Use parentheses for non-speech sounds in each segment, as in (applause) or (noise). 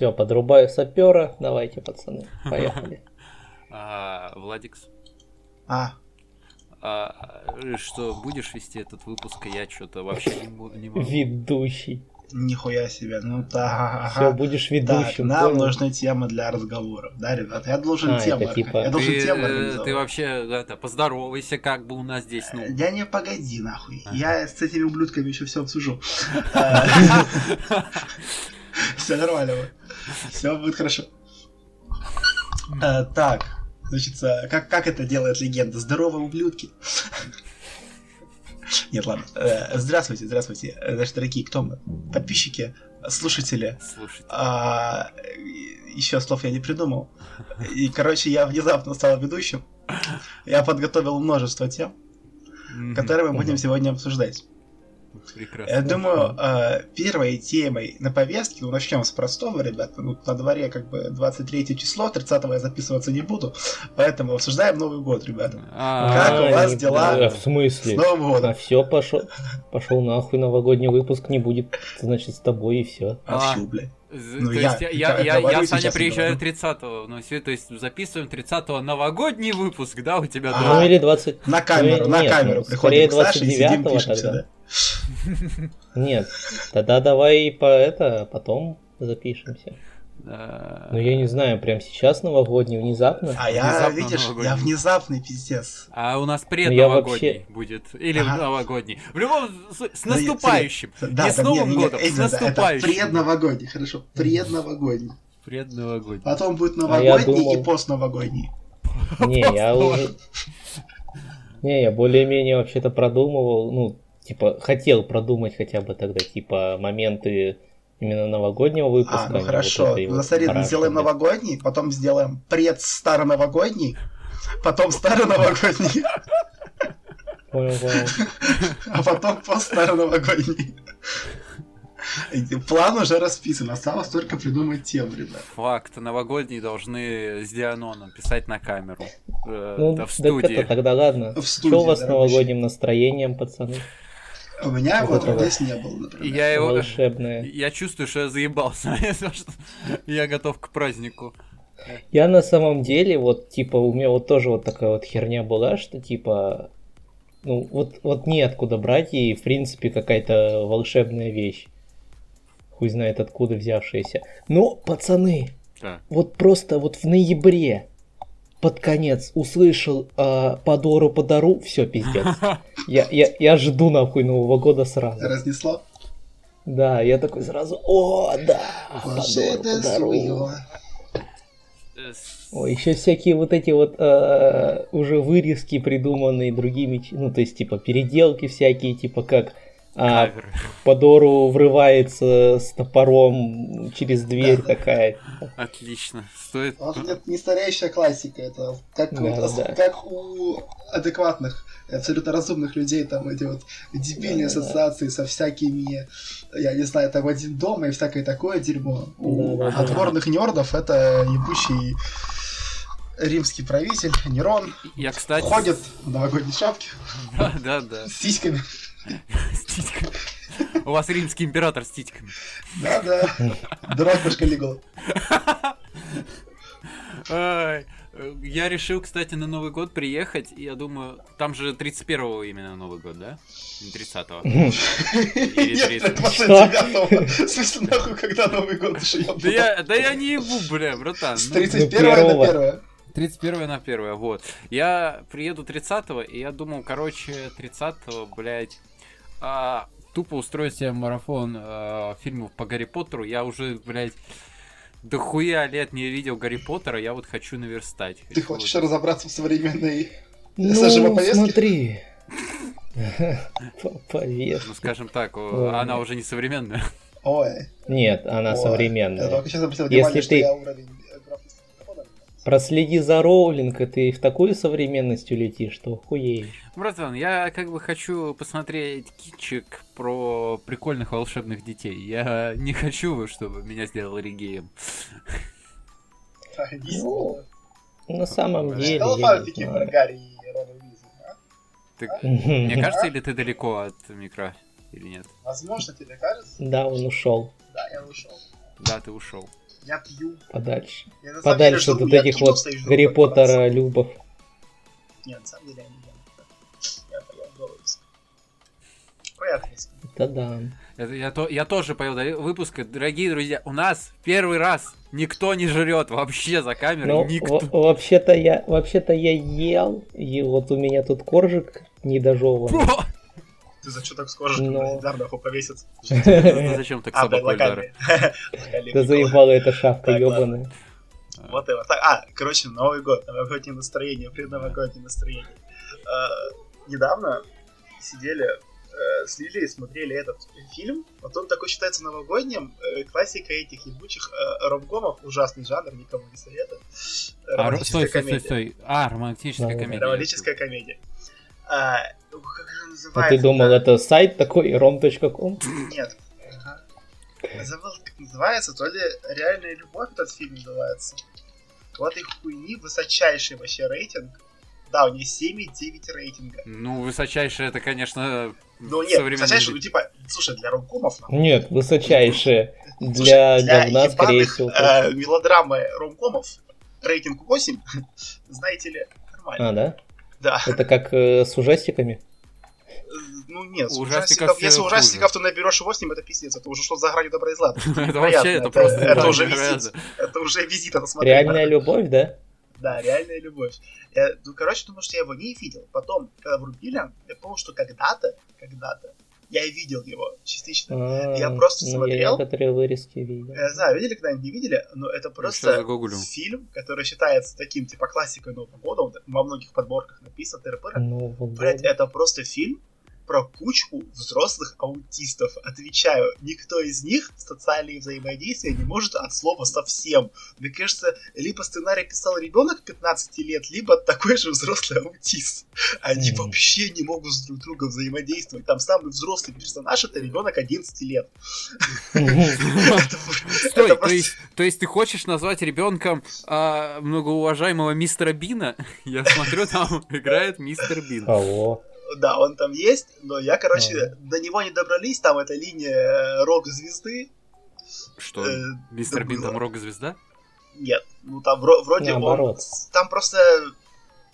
Все, подрубаю сапера. Давайте, пацаны, (laughs) поехали. А, Владикс, А, а, что, будешь вести этот выпуск, а я что-то вообще не, могу. Ведущий. нихуя себе. Ну так. Все, будешь Так, ведущим. нам понял? нужны темы для разговоров, да, ребят? Я должен А, темы. это типа- Я должен Ты, темы э, организовать. ты вообще это, поздоровайся, как бы у нас здесь, ну. Я не погоди, нахуй. Ага. Я с этими ублюдками еще все обсужу. (laughs) (laughs) Все нормально. (laughs) Все будет хорошо. Э, Так, значит, э, как, как это делает легенда? Здоровые ублюдки. (laughs) Нет, ладно. Э, Здравствуйте, здравствуйте. Значит, дорогие, кто мы? Подписчики, слушатели. Слушайте. А, еще слов я не придумал. И, короче, я внезапно стал ведущим. Я подготовил множество тем, которые мы будем сегодня обсуждать. Прекрасно. Я думаю, э, первой темой на повестке, ну, начнем с простого, ребята, ну, на дворе как бы 23 число, 30 я записываться не буду, поэтому обсуждаем Новый год, ребята. А, Как у вас дела? В С смысле? Новым А годом! все, пошел, пошел нахуй, новогодний выпуск не будет, значит, с тобой и все. А. А чё, блядь? Ну, то я- есть я, я я, я, Саня, приезжаю говорю. 30-го, ну, все, то есть записываем 30-го новогодний выпуск, да, у тебя дома? Ну или 20... На камеру, Ну, на нет, камеру приходим скорее к Саше и сидим, 29-го пишемся, тогда. да? (laughs) Нет, тогда давай по это, потом запишемся. Да. Ну я не знаю, прям сейчас новогодний, внезапно. А я, Внезапно видишь, я новогодний. внезапный пиздец. А у нас Ну, я предновогодний вообще- будет. Или Ага. новогодний. В любом с, с Ну, я- наступающим. Да, не с Новым не, не, годом, это- с Это наступающим. предновогодний, хорошо, предновогодний. Предновогодний. Потом будет А я новогодний думал- и постновогодний. Не, я уже... Не, я более-менее вообще-то продумывал, ну, типа, хотел продумать хотя бы тогда, типа, моменты именно новогоднего выпуска. А, а ну хорошо. вот Ну, смотри, сделаем новогодний, потом сделаем пред-староновогодний, потом староновогодний, Понял, понял. (laughs) а потом пост-староновогодний. План уже расписан, осталось только придумать тему, ребят. Факт. Новогодние должны с Дианоном писать на камеру. Э, Ну, да, в студии. это тогда ладно. В Что студии, у вас с да, новогодним настроением, пацаны? У меня Вот вот здесь не было, например. Я его... Волшебное. Я чувствую, что я заебался. (laughs) Я готов к празднику. Я на самом деле, вот, типа, у меня вот тоже вот такая вот херня была, что, типа, ну, вот, вот неоткуда брать, и, в принципе, какая-то волшебная вещь. Хуй знает откуда взявшаяся. Но, пацаны, Да. вот просто вот в ноябре под конец услышал э, подору подару, все, пиздец. (laughs) Я, я, я жду нахуй Нового года сразу. Разнесло? Да, я такой сразу, о, да, подору это подару. Ой, еще всякие вот эти вот э, уже вырезки, придуманные другими, ну, то есть, типа, переделки всякие, типа, как а. Подору врывается с топором через дверь такая. Отлично. Стоит... Это не стареющая классика, это как, Да, вот, да. как у адекватных, абсолютно разумных людей, там эти вот дебильные Да, да, да. ассоциации со всякими, я не знаю, там один дома и всякое такое дерьмо. У Да, да, да. отборных нердов это ебучий римский правитель Нерон Я, кстати... ходит в новогодней шапке Да, да, да. с сиськами. (laughs) С титьками. У вас римский император с титьками. Да-да. Дракуш Калигула. Ай, э, Я решил, кстати, на Новый год приехать, и я думаю, там же 31-го именно Новый год, да? Не 30-го. Или Нет, 30. это после Что? 9 В смысле, нахуй, когда Новый год (laughs) Да я, да не ебу, бля, братан. С ну. 31 на первого. 1 31 на 1, вот. Я приеду 30-го, и я думал, короче, 30-го, блядь, а, тупо устроить себе марафон а, фильмов по Гарри Поттеру. Я уже, блядь, дохуя лет не видел Гарри Поттера, я вот хочу наверстать. Ты Хочу хочешь вот- разобраться в современной... Ну, смотри. (laughs) По повестке. Ну, скажем так, она уже не современная. Ой. Нет, она ой. Я современная. только сейчас обратил Если внимание, что ты- я уровень. Проследи за Роулинг, и ты в такую современность улетишь, что хуеешь. Братан, я как бы хочу посмотреть китчик про прикольных волшебных детей. Я не хочу, чтобы меня сделал. А, иди Ну. На самом деле, Читал я фанфики про. Гарри и Рона Уизли, а? Ты- Мне Да, (laughs) кажется, или ты далеко от микро, или нет? Возможно, тебе кажется? он ушел. Да, я ушел. Да, ты ушел. Я пью. Подальше. Я на деле Подальше жду, от этих вот Гарри Поттера Любов. Нет, на самом деле я не ем. Я поел выпуска. Понятно. Да да. Это я, то, я тоже поел до выпуска. Дорогие друзья, у нас первый раз никто не жрет вообще за камерой. Ну, вообще-то я, вообще-то я ел, и вот у меня тут коржик недожеванный. Ты за что так скажешь, Но- когда Эльдар нахуй повесится? Ну, Зачем так (laughs) А, собаку Эльдара? (laughs) Да заебала эта шапка ебаная. Вот и вот так. А, короче, Новый год, новогоднее настроение, предновогоднее настроение. А, Недавно сидели э, с Лилией, смотрели этот фильм. Вот он такой считается новогодним. э, Классика этих ебучих э, ромкомов. Ужасный жанр, никому не советую. А, ро- Романтическая стой, стой, стой, комедия. стой. А, романтическая Да, комедия. Романтическая комедия. А, ну, как же А называется? ты думал, это сайт такой, rom.com? Нет. Ага. Забыл, как называется, то ли «Реальная любовь» этот фильм называется. Вот их хуйни, высочайший вообще рейтинг. Да, у нее 7,9 рейтинга. Ну, высочайшее это, конечно, Ну нет, современном высочайший, ну типа, слушай, для ромкомов, нахуй. Нет, высочайшее. (laughs) Слушай, Для говна, скорее всего. э, мелодрамы ромкомов рейтинг 8, (laughs) знаете ли, нормально. А, да? Да. Это как э, с ужастиками? Э, Ну нет, с ужастиков, ужастиков если ужастиков, то наберешь 8, это пиздец, это уже что за гранью добра и зла. (laughs) Это вообще, это просто Это уже визит, это уже визит, это смотри. Реальная любовь, да? Да, реальная любовь. Я, ну, короче, думаю, что я его не видел. Потом, когда врубили, я понял, что когда-то, когда-то, я видел его частично. А, Я просто ну, смотрел. Я некоторые вырезки видел. Я знаю, видели когда-нибудь, не видели, но это Сейчас просто фильм, который считается таким, типа, классикой Нового года, вот во многих подборках написано, тыры Ну, Блять, это просто фильм про кучку взрослых аутистов. Отвечаю, никто из них социальные взаимодействия не может от слова совсем. Мне кажется, либо сценарий писал ребенок 15 лет, либо такой же взрослый аутист. Они Мгм. вообще не могут с друг другом взаимодействовать. Там самый взрослый персонаж это ребенок 11 лет. Стой, то есть, ты хочешь назвать ребенком а, многоуважаемого мистера Бина? (laughs) Я смотрю, там играет мистер Бин. Алло. Да, он там есть, но я, короче, до него не добрались, там эта линия э, рок-звезды. Что, Э, мистер Бин там рок-звезда? Нет, ну там вро- вроде он... Наоборот. Там просто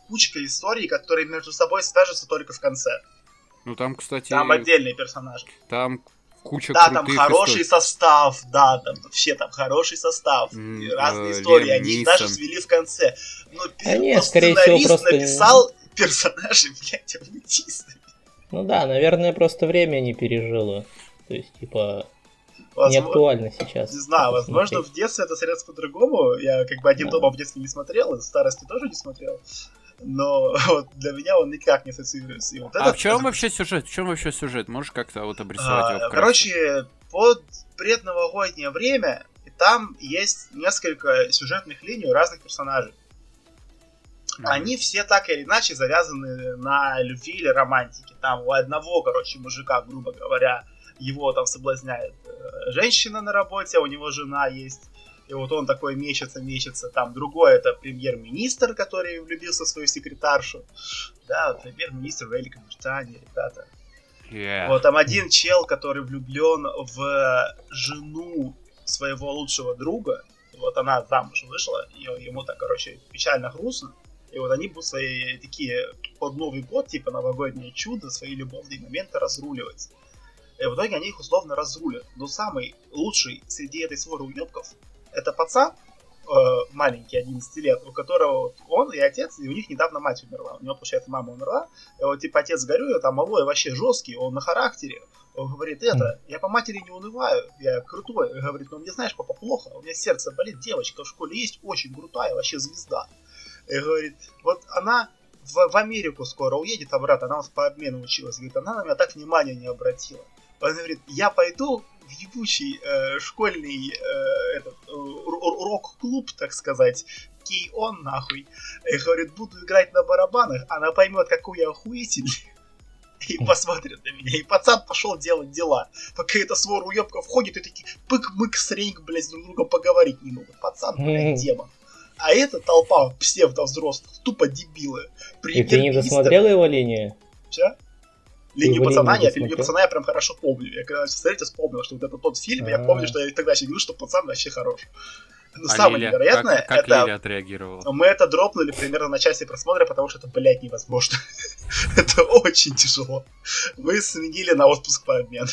кучка историй, которые между собой свяжутся только в конце. Ну там, кстати, Там отдельные персонажи. там куча Да, там хороший историй. состав, да, там вообще там хороший состав. И разные э, истории, Лиам они Нисон. даже свели в конце. Но, А нет, скорее всего, сценарист просто- написал персонажей, блядь, аутисты. Ну да, наверное, просто время не пережило. То есть, типа, не Возможно- актуально сейчас. Не знаю, возможно, смотреть. в детстве это смотрелось по-другому. Я как бы один Да. дома в детстве не смотрел, и в старости тоже не смотрел. Но (laughs) вот для меня он никак не ассоциируется. И вот А этот- в чем этот- вообще сюжет? В чем вообще сюжет? Можешь как-то вот обрисовать А, его вкратце? Короче, под предновогоднее время, и там есть несколько сюжетных линий у разных персонажей. Мгм. Они все так или иначе завязаны на любви или романтике. Там у одного, короче, мужика, грубо говоря, его там соблазняет э, женщина на работе, у него жена есть. И вот он такой мечется, мечется. Там другой это премьер-министр, который влюбился в свою секретаршу. Да, премьер-министр Великобритании, ребята. Yeah. Вот там один чел, который влюблен в жену своего лучшего друга. Вот она замуж вышла, и ему так, короче, печально грустно. И вот они будут свои такие под Новый год, типа новогоднее чудо, свои любовные моменты разруливать. И в итоге они их условно разрулят. Но самый лучший среди этой своры уебков это пацан, э, маленький, 11 лет, у которого вот он и отец, и у них недавно мать умерла. У него, получается, мама умерла. И вот, типа, отец горюет, а малой вообще жесткий, он на характере. Он говорит, это, я по матери не унываю, я крутой. И говорит, ну мне знаешь, папа, плохо, у меня сердце болит, девочка в школе есть, очень крутая, вообще звезда. И говорит, вот она в, в Америку скоро уедет обратно, она у нас по обмену училась. Говорит, она на меня так внимания не обратила. Он говорит, я пойду в ебучий э, школьный э, этот, э, рок-клуб, так сказать, кей-он нахуй. И говорит, буду играть на барабанах, она поймет, какой я охуительный. И посмотрит на меня. И пацан пошел делать дела. Пока эта свора уебков входит, и такие пык-мык, среньк, блядь, друг с другом поговорить не могут. Пацан, блядь, демон. А эта толпа псевдо-взрослых, тупо дебилы. И ты не Премьер-министр- досмотрел его линию? Чё? Линию пацана, нет, линию пацана я прям хорошо помню. Я когда смотрите, вспомнил, что вот это тот фильм, я помню, что я тогда говорил, что пацан вообще хорош. Но а самое Лиля, невероятное, как, как это... Лиля отреагировала? Мы это дропнули примерно на части просмотра, потому что это, блядь, невозможно. (laughs) это очень тяжело. Мы сменили на отпуск по обмену.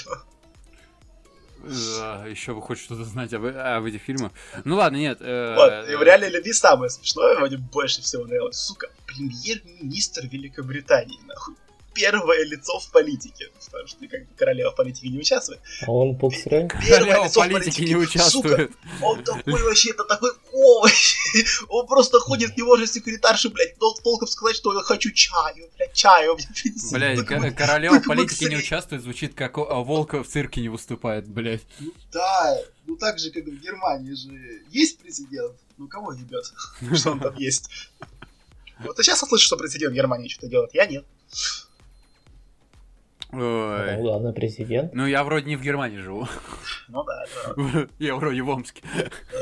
Еще вы хоть что-то знать об, об этих фильмах. Ну ладно, нет. Э, вот, и в реальной любви самое смешное, мне больше всего нравилось. Сука, премьер-министр Великобритании, нахуй первое лицо в политике. Потому что как бы королева в политике не участвует. А он буксрен? Королева в политике не участвует. Сука, он такой вообще, это такой овощ. (laughs) Он просто ходит, не может секретарши, блядь, тол толком сказать, что я хочу чаю, блядь, чаю. (laughs) Блядь, королева (laughs) в политике не участвует, звучит как Волка в цирке не выступает, блядь. Ну да, ну так же, как в Германии же есть президент, ну кого ебет, что он там есть. Вот ты сейчас услышишь, что президент Германии что-то делает, я нет. Ой. Ну, главный президент. Ну, я вроде не в Германии живу. Ну да, (laughs) да. Я вроде в Омске.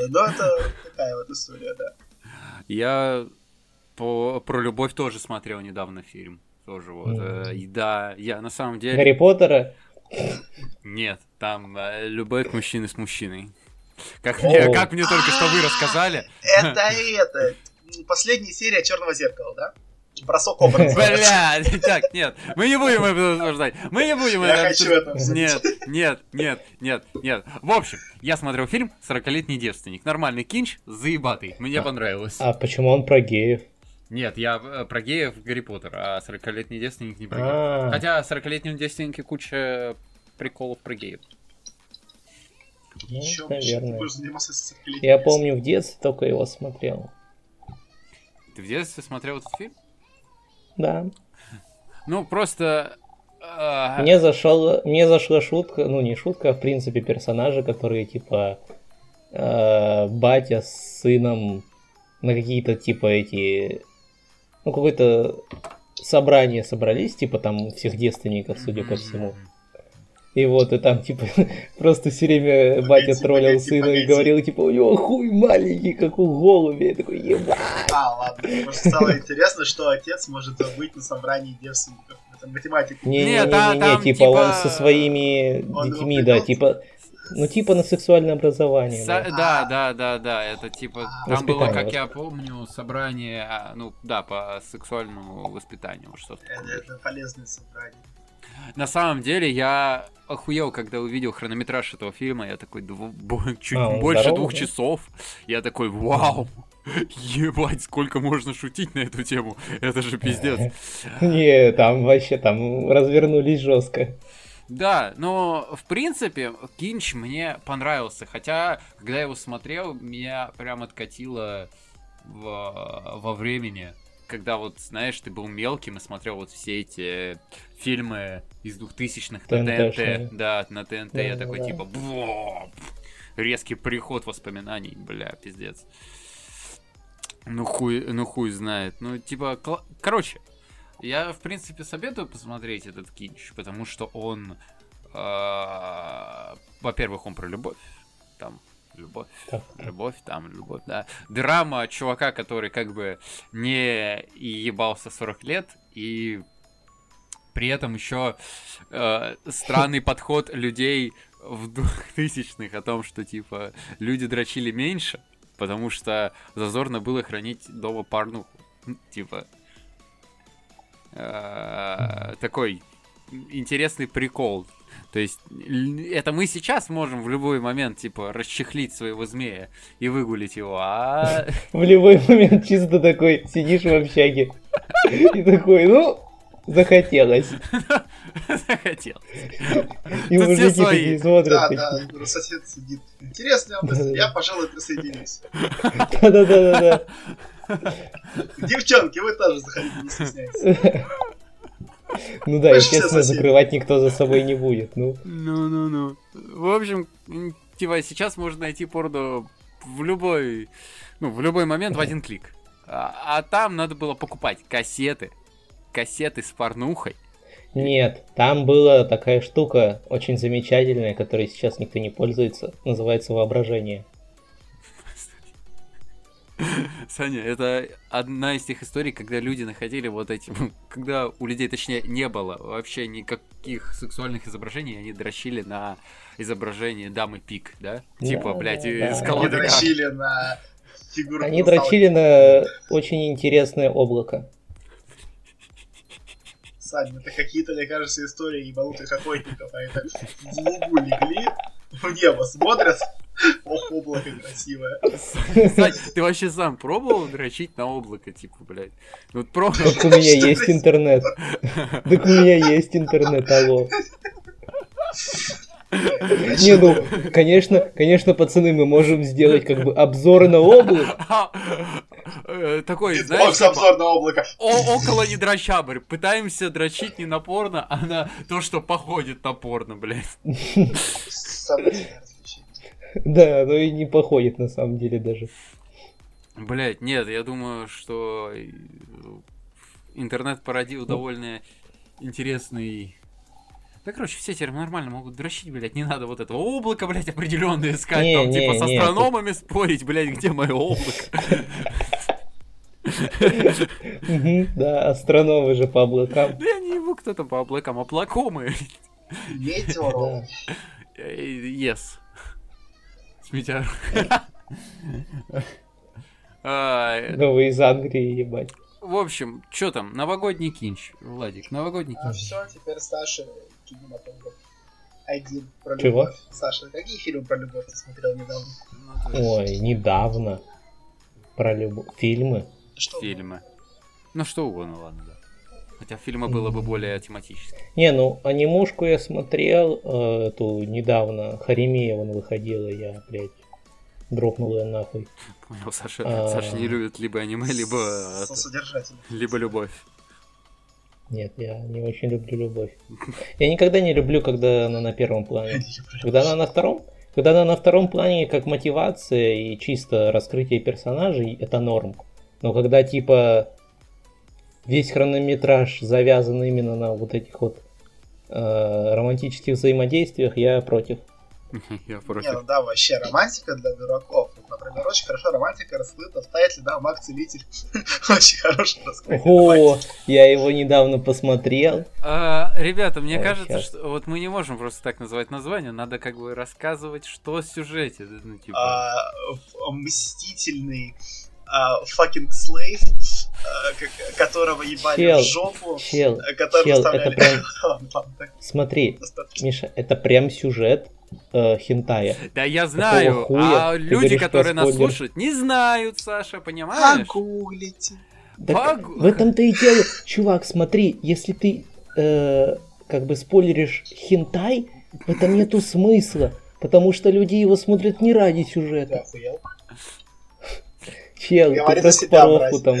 Ну, это такая вот история, да. Я по, про любовь тоже смотрел недавно фильм. Тоже вот. Mm. И да, я на самом деле... Гарри Поттера? Нет, там э, любовь мужчины с мужчиной. Как мне, как мне только что вы рассказали. Это это. Последняя серия Черного зеркала, да? Бросок образа. (laughs) Бля, так, нет, мы не будем это обсуждать. Мы не будем я это хочу это Нет, нет, нет, нет, нет. В общем, я смотрел фильм «40-летний девственник». Нормальный кинч, заебатый. Мне а, понравилось. А почему он про геев? Нет, я э, про геев Гарри Поттер, а 40-летний девственник не про геев. А. Хотя в 40-летнем девственнике куча приколов про геев. Ну, наверное. Я помню, в детстве только его смотрел. Ты в детстве смотрел этот фильм? Да. Ну, просто... Э... Мне, зашел, мне зашла шутка, ну не шутка, а в принципе персонажи, которые типа э, батя с сыном на какие-то типа эти, ну какое-то собрание собрались, типа там всех девственников, судя по всему. И вот, и там, типа, (laughs) просто все время батя троллил сына и говорил, типа, у него хуй маленький, как у голубя. Я такой, ебать. А, ладно. Просто стало интересно, что отец может забыть на собрании девственников. Это математика. Не-не-не, типа, типа, он со своими детьми, да, типа, ну, типа на сексуальное образование. Со- да. да, да, да, Это типа. Там было, как я помню, собрание. А, ну, да, по сексуальному воспитанию. Что-то. Это, это полезное собрание. На самом деле, я охуел, когда увидел хронометраж этого фильма. Я такой, чуть а, больше двух да? часов. Я такой, вау, Ебать, сколько можно шутить на эту тему? Это же пиздец. Не, там вообще там развернулись жестко. Да, но в принципе Кинч мне понравился. Хотя, когда я его смотрел, меня прям откатило в, во времени когда вот, знаешь, ты был мелким и смотрел вот все эти фильмы из двухтысячных на ТНТ. Да, на ТНТ. Я такой, типа, резкий приход воспоминаний, бля, пиздец. Ну хуй, ну хуй знает. Ну, типа, кл... короче, я, в принципе, советую посмотреть этот кинч, потому что он, э, во-первых, он про любовь, там, любовь, любовь, там, любовь, да. Драма чувака, который как бы не ебался 40 лет и при этом еще э, странный (laughs) подход людей в двухтысячных о том, что типа люди дрочили меньше, потому что зазорно было хранить дома порнуху. Типа э, такой интересный прикол. То есть это мы сейчас можем в любой момент, типа, расчехлить своего змея и выгулить его, а... (laughs) В любой момент чисто такой сидишь в общаге и такой, ну, захотелось. (laughs) Захотелось. И мужики такие смотрят. Да, да, сосед сидит. Интересно, я, пожалуй, присоединюсь. (laughs) Да-да-да-да. Девчонки, вы тоже заходите, не стесняйтесь. Ну да, естественно, закрывать никто за собой не будет. Ну, ну-ну-ну. В общем, типа, сейчас можно найти порно в любой, ну, в любой момент в один клик. А, а там надо было покупать кассеты, кассеты с порнухой. Нет, там была такая штука очень замечательная, которой сейчас никто не пользуется. Называется воображение. (laughs) Саня, это одна из тех историй, когда люди находили вот эти... (laughs) Когда у людей, точнее, не было вообще никаких сексуальных изображений, они дрочили на изображение дамы пик, да? Да, Типа, блядь, да, из да. колоды Они дрочили на фигуру. Они дрочили на очень интересное облако. Сань, это какие-то, мне кажется, истории ебанутых охотников. Они так (laughs) в лугу легли, в небо смотрят. Ох, облако красивое. Сань, ты вообще сам пробовал дрочить на облако, типа, блядь? Ну, Вот пробовал. Так у меня есть интернет. Так у меня есть интернет, алло. Не, ну, конечно, конечно, пацаны, мы можем сделать как бы обзор на облако. Э, Такой, знаешь, Бокс типа, обзор на облако. о- около не дрочабрь. Пытаемся дрочить не на порно, а на то, что походит на порно, блядь. (laughs) Да, но и не походит на самом деле даже. Блять, нет, я думаю, что э, интернет породил довольно интересный... Да, короче, все теперь нормально могут дрочить, блядь, не надо вот этого облака, блядь, определенно искать, Не, там, не, типа, с не, астрономами спорить, блядь, где мое облако. Да, астрономы же по облакам. Да я не ебу, кто там по облакам, облакомы. Метеоролог. Э, Yes. А, Да вы из Англии, ебать. В общем, что там, новогодний кинч, Владик, новогодний А кинч. все, теперь Саша кинематограф. Один про Чего? любовь. Саша, какие фильмы про любовь ты смотрел недавно? Ну, Ой, недавно. Про любовь. Фильмы. Что? Фильмы. Ну что угодно, ладно, да. Хотя фильмы было бы более тематически. Не, ну, анимушку я смотрел, э, эту недавно, Харемееван выходила, я, блядь, дропнул ее нахуй. Понял, Саша, А. Саша не любит либо аниме, либо, Со это, содержателем. либо любовь. Нет, я не очень люблю любовь. Я никогда не люблю, когда она на первом плане. (laughs) Когда она на втором, когда она на втором плане как мотивация и чисто раскрытие персонажей, это норм. Но когда типа весь хронометраж завязан именно на вот этих вот э, романтических взаимодействиях, я против. (laughs) Я Не, против. ну да, вообще, романтика для дураков. Вот, например, очень хорошо романтика раскрыта в тайтле, да, Маг Целитель. (laughs) Очень хороший раскрытый. Ого, я его недавно посмотрел. А, ребята, мне А, кажется, что вот мы не можем просто так называть название, надо как бы рассказывать, что в сюжете. Ну, типа, А, Мстительный а, fucking слейв, которого ебали Чел, в жопу, Чел, а, который чел, это прям, (laughs) смотри, достаточно. Миша, это прям сюжет э, хентая. Да я знаю, хуя а ты люди, говоришь которые нас спойлер? слушают, не знают, Саша, понимаешь? Погуглите. Так Погу- в этом-то и дело. Чувак, смотри, если ты э, как бы спойлеришь хентай, в этом нету смысла. Потому что люди его смотрят не ради сюжета. Чел, ты про себя, там.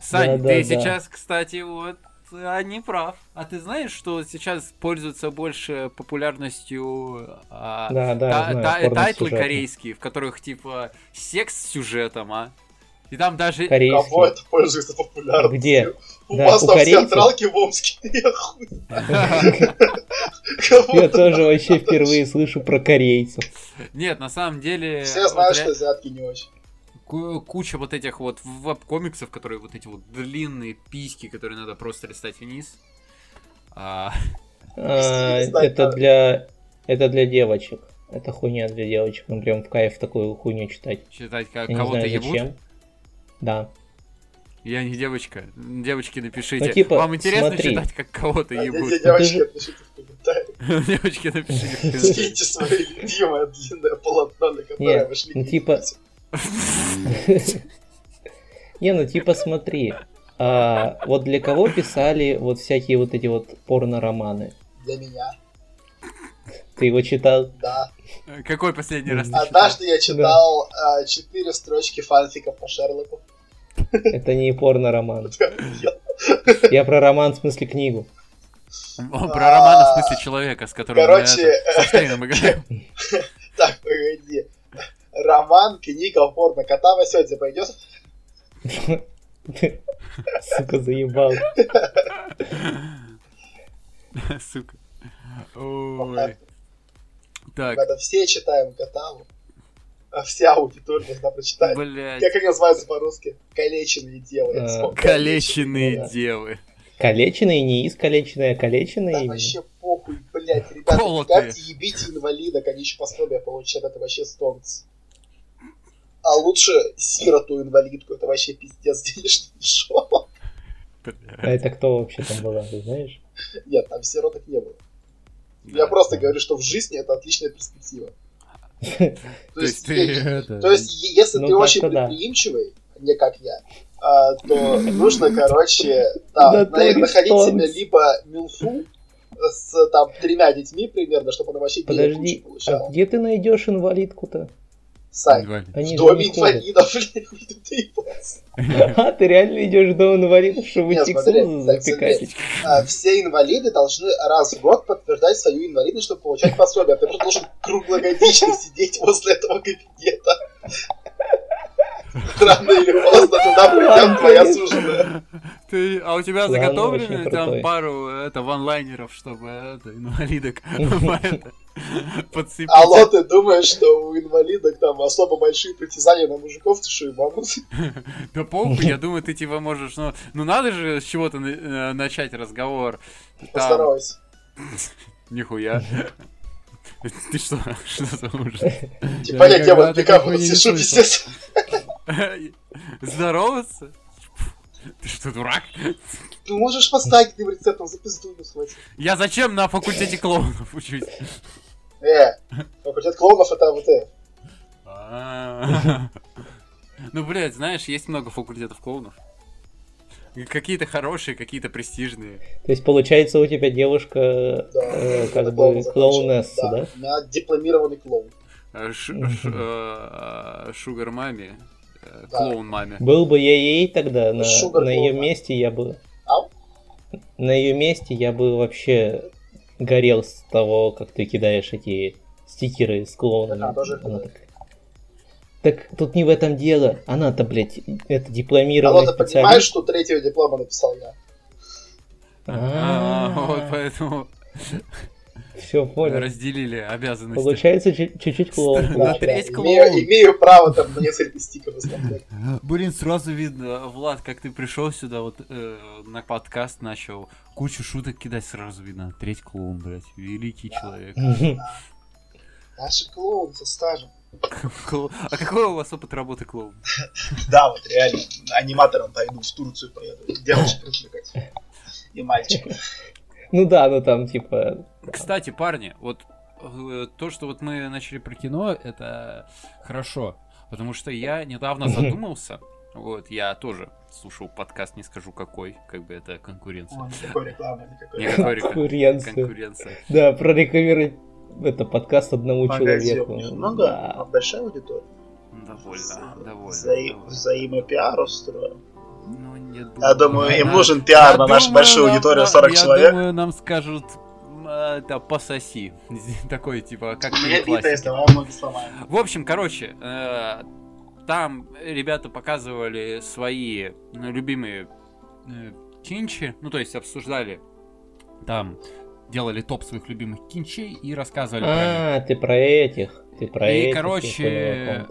Сань, Да, ты да, да. сейчас, кстати, вот а, не прав. А ты знаешь, что сейчас пользуются больше популярностью а, Да, да, та- знаю, та- тайтлы корейские, в которых типа секс с сюжетом, а? И там даже... Кого Корейский. это пользуется популярностью? Где? У Да, вас у там корейцев? театралки в Омске. (laughs) Я хуй. (laughs) Я тоже вообще впервые слышу про корейцев. Нет, на самом деле... Все знают, что азиатки не очень. Ку- куча вот этих вот веб-комиксов, которые вот эти вот длинные письки, которые надо просто листать вниз. А, А, это для это для девочек. Это хуйня для девочек. Мы прям в кайф такую хуйню читать. читать, как кого-то ебут. зачем. Да. Я не девочка. Девочки, напишите. Ну, типа, Вам интересно смотри. читать, как кого-то А ебут? девочки же- напишите в комментариях. (laughs) Девочки, напишите. Скиньте свое любимое длинное полотно, на которое Нет, вы шли. ну, типа- Не, ну типа смотри. а, вот для кого писали вот всякие вот эти вот порно-романы? Для меня, Ты его читал? да. Какой последний раз ты читал? Однажды я читал а, четыре строчки фанфика по Шерлоку. Это не порно-роман. (laughs) Я про роман, в смысле книгу. О, Про роман в смысле человека, с которым Короче, мы играем. (laughs) Так, погоди. Роман, книга, порно. Кота Васёдзе пойдет? Сука, заебал. Сука. Ой. Так, Это все читаем Катаву. а вся аудитория должна прочитать. Блять. Как они называются по-русски? Калеченные девы. Вспомнил. Калеченные Да. девы. Калеченные, не искалеченные, а Да калеченные. именно. вообще похуй, блядь, ребята, ебите инвалидок, они еще пособие получают, это вообще стонц. А лучше сироту инвалидку, это вообще пиздец (laughs) денежный мешок. А это кто вообще там была, ты знаешь? Нет, там сироток не было. Я просто говорю, что в жизни это отличная перспектива. (laughs) То есть. То есть, если Ну, ты очень предприимчивый, не как я, а, то нужно, короче, (laughs) там, находить себе либо милфу с там тремя детьми примерно, чтобы она вообще денег Подожди, а где ты найдешь инвалидку-то? Сань, Инвалид. Они в же доме инвалидов. (laughs) А, ты реально идешь до инвалидов, чтобы так, запекать? А, Все инвалиды должны раз в год подтверждать свою инвалидность, чтобы получать пособие. Ты просто должен круглогодично (laughs) сидеть возле этого кабинета. Рано или поздно туда придет твоя суженая. Ты, а у тебя заготовлены там пару это ванлайнеров, чтобы это инвалидок (laughs) (laughs) подцепить? Алло, ты думаешь, что у инвалидок там особо большие притязания на мужиков, ты что, и могут? (laughs) Да похуй, я думаю, ты типа можешь, ну, ну надо же с чего-то э, начать разговор. Постараюсь. нихуя. Ты что? Что за ужас? Типа, Я я вот не сижу, пиздец. Здороваться? Ты что, дурак? Ты можешь поставить этим рецептом за пизду не схватить. Я зачем на факультете клоунов учусь? Э, факультет клоунов это вот э. А. Ну, блядь, знаешь, есть много факультетов клоунов. Какие-то хорошие, какие-то престижные. То есть, получается, у тебя девушка Да, э, как бы клоунесса, да? У меня дипломированный клоун. Шугар маме. Э, Да. Клоун маме. Был бы я ей тогда, на, на ее месте я бы... Ау? На ее месте я бы вообще горел с того, как ты кидаешь эти стикеры с клоунами. Так она тоже Она такая, Так тут не в этом дело. Она-то, блядь, это Алло, дипломированный ты понимаешь, специалист. что третьего диплома написал я? А, А, (laughs) Вот поэтому Все, понял. разделили обязанности. Получается, чуть- чуть-чуть клоун. На треть Имею, клоун. имею право там несколько стикеров оставлять. Блин, сразу видно, Влад, как ты пришел сюда, вот э, на подкаст начал кучу шуток кидать, сразу видно. Треть клоун, блядь, великий человек. Наши клоун со стажем. А какой у вас опыт работы клоун? (laughs) Да, вот реально, аниматором пойду, в Турцию поеду, девочек (laughs) развлекать. И мальчиков. Ну да, ну там типа... Кстати, парни, вот э, то, что вот мы начали про кино, это хорошо. Потому что я недавно задумался, вот, я тоже слушал подкаст, не скажу какой, как бы это конкуренция. Ой, Никакой рекламы, никакой. Конкуренция. Конкуренция. Да, прорекламировать это подкаст одному Погоди, человеку. много, а большая аудитория. Довольно, довольно. Взаи- довольно. Взаимопиар устроил. Ну, нет, Я думаю, им Да. нужен пиар Я на нашу думаю, большую нам- аудиторию да, 40 я человек. думаю, нам скажут, это пососи. (laughs) Такой, типа, как Мне в общем, короче, э, там ребята показывали свои ну, любимые э, кинчи, ну, то есть обсуждали, там делали топ своих любимых кинчей и рассказывали про них. А, ты про этих. Ты про И, этих. я короче.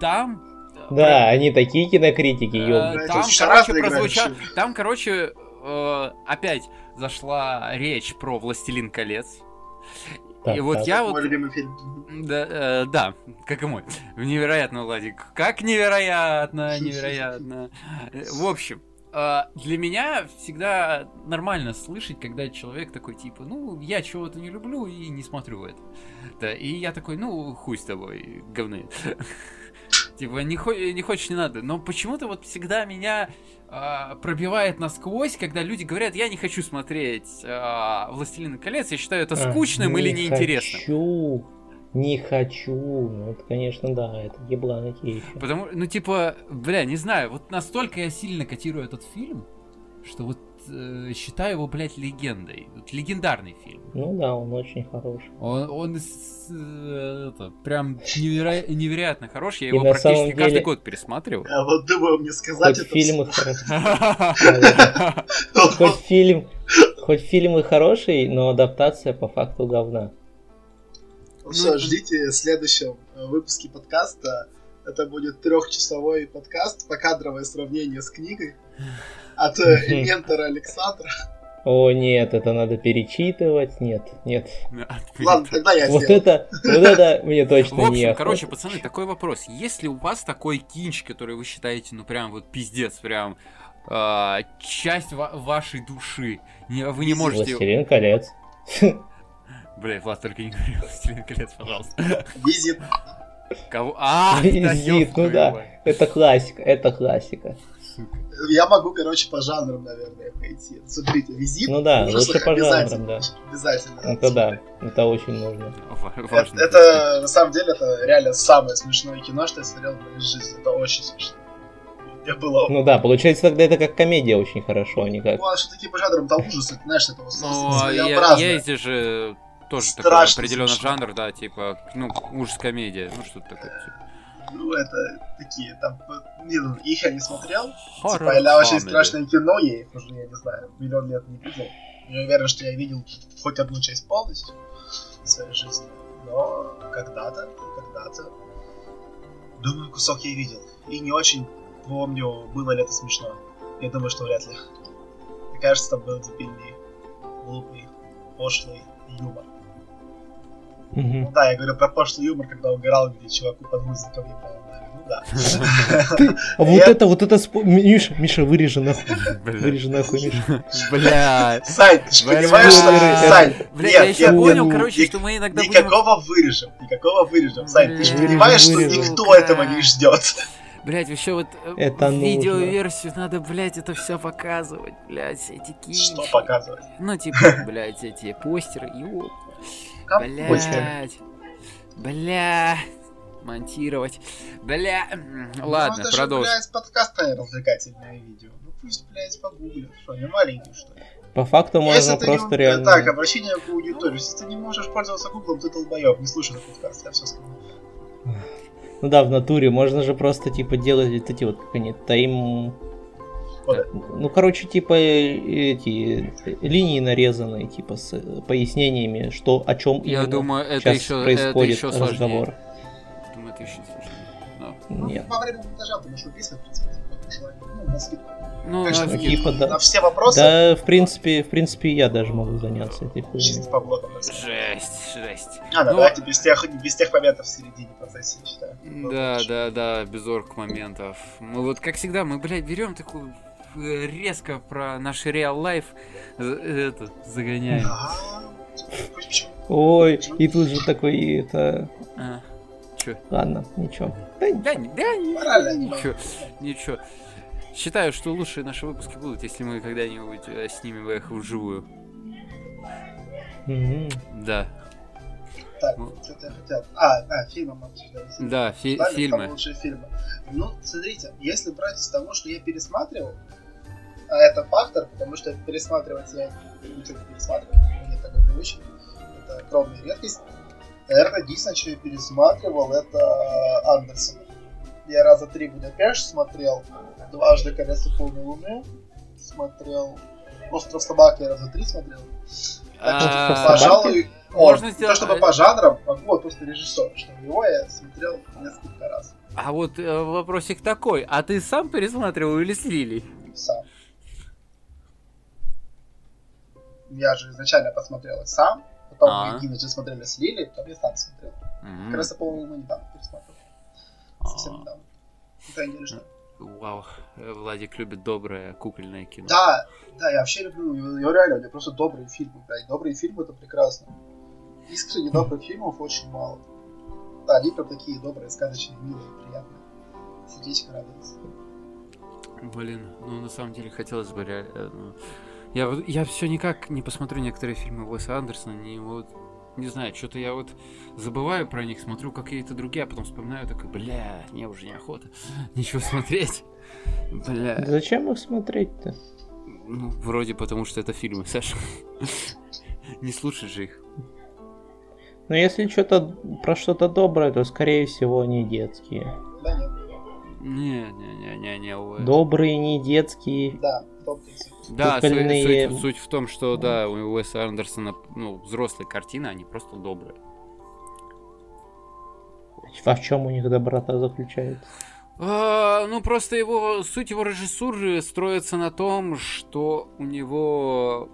Там... э, Да, они такие кинокритики, Э, ёб. Там, короче, разные играли прозвучал... фильмы. Там, короче, э, опять зашла речь про «Властелин колец». Так, и вот так. я Мой вот... любимый фильм. Да, э, да, как и мой. Невероятно, Владик. Как невероятно, (laughs) невероятно. В общем, э, для меня всегда нормально слышать, когда человек такой, типа, ну, я чего-то не люблю и не смотрю это. Да, и я такой, ну, хуй с тобой, говны. (laughs) Типа, не, хо- не хочешь, не надо. Но почему-то вот всегда меня а, пробивает насквозь, когда люди говорят, я не хочу смотреть а, «Властелин колец», я считаю это А, скучным или не неинтересным. Хочу, не хочу. Ну, это, конечно, да, это ебланы еще. Потому, ну, типа, бля, не знаю, вот настолько я сильно котирую этот фильм, что вот э, считаю его, блядь, легендой. Вот легендарный фильм. Ну да, он очень хороший. Он, он э, это, прям неверо- (laughs) невероятно хорош. Я И его на практически самом каждый деле- год пересматриваю. А вот думаю, мне сказать Хоть это фильмы. (laughs) Хоть фильм, хоть фильм и хороший, но адаптация по факту говна. Все, ждите в следующем э, выпуске подкаста. Это будет трехчасовой подкаст, покадровое сравнение с книгой от э, ментора Александра. О, нет, это надо перечитывать. Нет, нет. Ладно, тогда я Вот сделаю. это, вот это (laughs) мне В точно не общем, охота. короче, пацаны, такой вопрос. Есть ли у вас такой кинч, который вы считаете, ну прям вот пиздец, прям а, часть ва- вашей души? Не, вы не можете... Властелин колец. (laughs) Бля, Влад, только не говори «Властелин колец», пожалуйста. Визит. Кого? А, Визит, ну да. Это классика, это классика. Сука. Я могу, короче, по жанрам, наверное, пойти. Смотрите, визит. Ну да, лучше по жанрам, да. Обязательно. Это да, это очень нужно. Ва- Это, важно. это, на самом деле, это реально самое смешное кино, что я смотрел в моей жизни. Это очень смешно. Я было... Ну да, получается тогда это как комедия очень хорошо, а не как... Ну, а что такие по жанрам там ужасы, ты знаешь, это вот Ну, а я- есть же тоже такой Страшно определенный смешно. жанр, да, типа, ну, ужас-комедия, ну, что-то такое. типа. Ну, это такие, там, не, их я не смотрел. Horror Типа, или очень страшное кино, я их уже, я не знаю, миллион лет не видел. Я уверен, что я видел хоть одну часть полностью в своей жизни. Но когда-то, когда-то, думаю, кусок я видел. И не очень помню, было ли это смешно. Я думаю, что вряд ли. Мне кажется, там был дебильный, глупый, пошлый юмор. Мгм. Ну да, я говорю про пошлый юмор, когда угорал, где чуваку подгузником ебал. Ну да. А вот это, вот это... спо- Миша, Миша, вырежи нахуй. Вырежи нахуй, Миша. Бля. Сань, ты же понимаешь, что... Сань, Бля, нет, я еще понял, короче, что мы иногда. Никакого вырежем, никакого вырежем. Сань, ты же понимаешь, что никто этого не ждет. Блять, еще вот э, Это нужно. видеоверсию надо, блять, это все показывать, блять, эти кинчи. Что показывать? Ну, типа, блять, эти постеры, ёп, Какой блять, бля, монтировать, бля. М, Ладно, Ну, это же, продолжим. блядь, подкаст, не развлекательное видео. Ну пусть, блядь, погуглят. Что, не маленький, что ли? По факту Если можно ты просто не... реально... Так, обращение к аудитории. Если ты не можешь пользоваться гуглом, ты долбоёб. Не слушай этот подкаст, я все сказал. Ну да, в натуре можно же просто типа делать вот эти вот как они тайм. Вот. Ну короче типа э, эти э, линии нарезанные типа с э, пояснениями, что о чем Я думаю, это сейчас еще, это происходит еще сложнее. разговор. Думаю, это еще сложнее. Но- Ну, Нет. во время монтажа ты можешь выписывать, в принципе. Ну, на скидку. Ну, Конечно, на- типа, да. На все вопросы. Да, в принципе, в принципе, я даже могу заняться этой хуйней. по блокам. Жесть, жесть. А, да, Ну, давайте без тех, без тех моментов в середине процесса, я считаю. Да, да, да, без орг моментов. Мы вот, как всегда, мы, блядь, берем такую э, резко про наш реал лайф это загоняем. Ой, и тут же такой, это... А, чё? Ладно, ничего. Да, Да, не- да, не- Морально. ничего, ничего. Считаю, что лучшие наши выпуски будут, если мы когда-нибудь э, снимем их вживую. Мгм. Да, Так, Ну. что-то я хотел. А, а, фильмы мы обсуждали. да, фи- фильмы. лучшие фильмы. Ну, смотрите, если брать из того, что я пересматривал, это фактор, потому что пересматривать я ничего не пересматриваю, у меня такой привычки, это кровная редкость. Наверное, единственное, что я пересматривал, это Андерсон. Я раза три Будапешт смотрел, дважды Колесо полной луны смотрел, Остров собак я раза три смотрел. Так что, А, собак? пожалуй, Можно сделать- то чтобы по жанрам, а вот просто режиссер, что его я смотрел несколько раз А вот э, вопросик такой, а ты сам пересматривал или слили? сам. Я же изначально посмотрел их сам, потом А. мы единожды смотрели с Лили, потом я сам смотрел. М. Как раз, по-моему, недавно пересмотрел. Совсем недавно. Что. Вау, э, Владик любит доброе кукольное кино. Да, да, я вообще люблю, я реально, у меня просто добрые фильмы, блядь, добрые фильмы это прекрасно. Искренне добрых фильмов очень мало. Да, они прям такие добрые, сказочные, милые, приятные. Сердечко радуется. Блин, ну на самом деле хотелось бы реально. Я, вот- я все никак не посмотрю некоторые фильмы Уэса Андерсона, не вот. Не знаю, что-то я вот забываю про них, смотрю какие-то другие, а потом вспоминаю такой, бля, мне уже неохота ничего смотреть. Бля. Зачем их смотреть-то? Ну, вроде потому что это фильмы, Саша. Не слушать же их. Но если что-то про что-то доброе, то скорее всего они детские. Да, нет, Не, не, не, не, не. Добрые, не детские. да, добрые. Да, суть, Кукольные- суть- суть в том, что да, у Уэса Андерсона ну, взрослые картины, они просто добрые. А в чем у них доброта заключается? А, ну, просто его суть его режиссуры строится на том, что у него...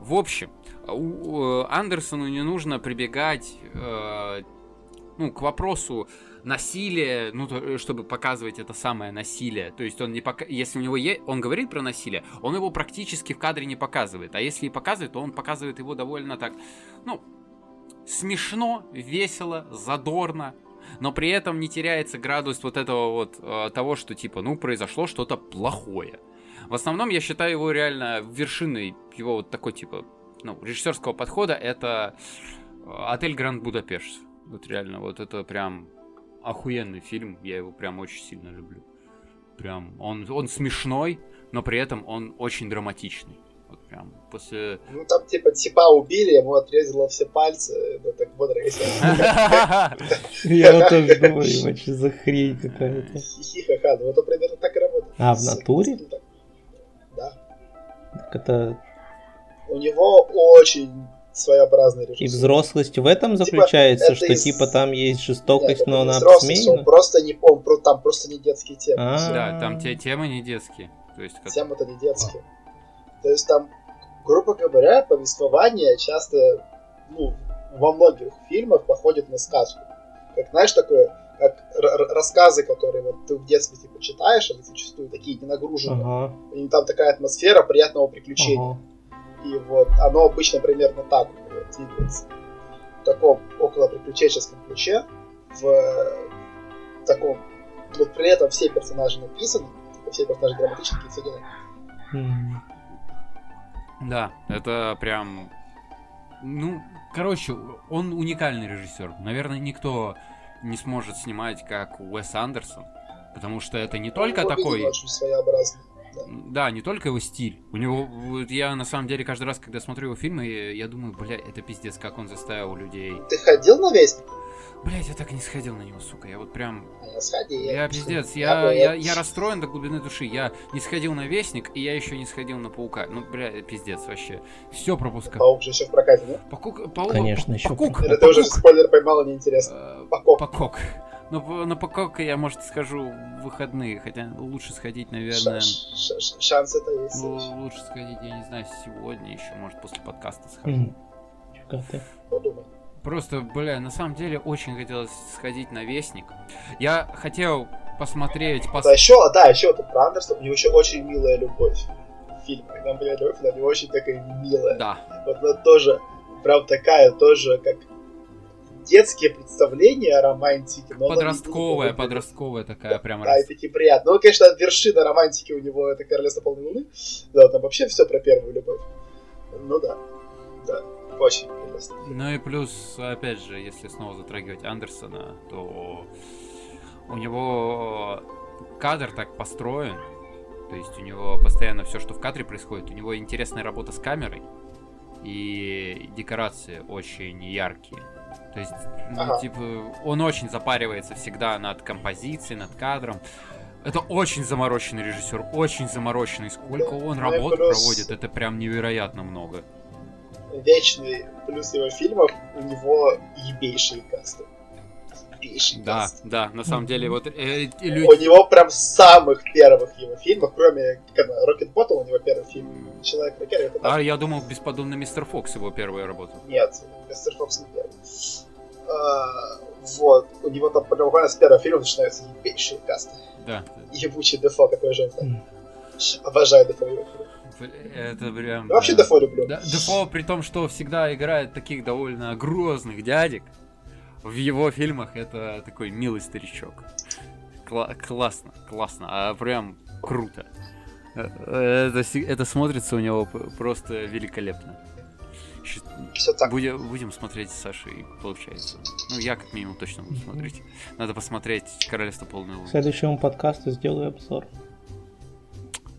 В общем, у, Андерсону не нужно прибегать э, ну, к вопросу насилия, ну, то, чтобы показывать это самое насилие. То есть он не пока... если у него есть, он говорит про насилие, он его практически в кадре не показывает. А если и показывает, то он показывает его довольно так, ну, смешно, весело, задорно, но при этом не теряется градус вот этого вот э, того, что типа, ну, произошло что-то плохое. В основном я считаю его реально вершиной его вот такой типа, ну, режиссерского подхода это э, отель Гранд Будапешт. Вот реально, вот это прям охуенный фильм, я его прям очень сильно люблю. Прям, он, он смешной, но при этом он очень драматичный. Вот прям после... Ну там типа типа убили, ему отрезало все пальцы, ну так бодро (laughs) (laughs) Я вот тоже думаю, что за хрень какая-то. Хихаха, ну это примерно так и работает. А, в натуре? Да. Так это... У него очень своеобразный режим. И взрослость в этом типа, заключается, что из... типа там есть жестокость, Нет, но она обсмеяна? просто не помню, там просто не детские темы. А-а-а. Да, там те темы не детские. То есть, как... Темы-то не детские. То есть там, грубо говоря, повествование часто, ну, во многих фильмах походит на сказку. Как, знаешь, такое, как рассказы, которые вот ты в детстве типа читаешь, они зачастую такие ненагруженные. Ага. И там такая атмосфера приятного приключения. Ага. И вот оно обычно примерно так вот, двигается. В таком около приключенческом ключе, в таком... Вот при этом все персонажи написаны, все персонажи грамматические и все дела. Да, это прям... Ну, короче, он уникальный режиссер. Наверное, никто не сможет снимать, как Уэс Андерсон. Потому что это не только ну, такой... Очень своеобразный. Да, не только его стиль. У него, вот я на самом деле каждый раз, когда смотрю его фильмы, я думаю, бля, это пиздец, как он заставил людей. Ты ходил на вестник? Блять, я так и не сходил на него, сука. Я вот прям. Я сходил. Я пиздец. Я, я, я, я расстроен до глубины души. Я не сходил на вестник, и я еще не сходил на паука. Ну, бля, пиздец вообще. Все пропускаю. Паук же еще в прокате, да? Паук, паук, Конечно, еще. Паук, Это уже спойлер поймал, неинтересно. Э, Пакок. Пакок. Но на Покока я, может, схожу в выходные, хотя лучше сходить, наверное... Ш -ш Шанс это есть. Лучше сходить, я не знаю, сегодня еще, может, после подкаста схожу. Ты? Подумай. Просто, бля, на самом деле очень хотелось сходить на Вестник. Я хотел посмотреть... Пос... Да, еще, да, еще это про Андерсон, у него еще очень милая любовь. Фильм, когда была любовь, она не очень такая милая. Да. Вот она тоже, прям такая, тоже, как детские представления о романтике. Но подростковая, не подростковая такая прям. Да, раз... и такие приятные. Ну, конечно, вершина романтики у него это Королевство полной луны. Да, там вообще все про первую любовь. Ну да, да, очень интересно. Ну и плюс, опять же, если снова затрагивать Андерсона, то у него кадр так построен, то есть у него постоянно все, что в кадре происходит, у него интересная работа с камерой, и декорации очень яркие. То есть, ну, ага. типа, он очень запаривается всегда над композицией, над кадром. Это очень замороченный режиссер, очень замороченный. Сколько он ну, работ плюс... проводит, это прям невероятно много. Вечный плюс его фильмов, у него ебейшие касты. Ебейшие да, да, на самом деле, вот э, люди... У него прям самых первых его фильмов, кроме Рокет Ботл, у него первый фильм Человек ракет. А я думал, бесподобный Мистер Фокс его первая работа. Нет, Мистер Фокс не первый. А, вот. У него там буквально с первого фильма начинаются ебейшие касты. Да. Ебучий Дефо, какой же он Обожаю Дефо его это прям... Я вообще Дефо люблю. Дефо, при том, что всегда играет таких довольно грозных дядек, в его фильмах это такой милый старичок. Кла- классно, классно, а прям круто. Это, это смотрится у него просто великолепно. Все так. Будем, будем смотреть с Сашей, получается. Ну, я как минимум точно буду смотреть. Надо посмотреть Королевство полной луны. К следующему подкасту сделаю обзор.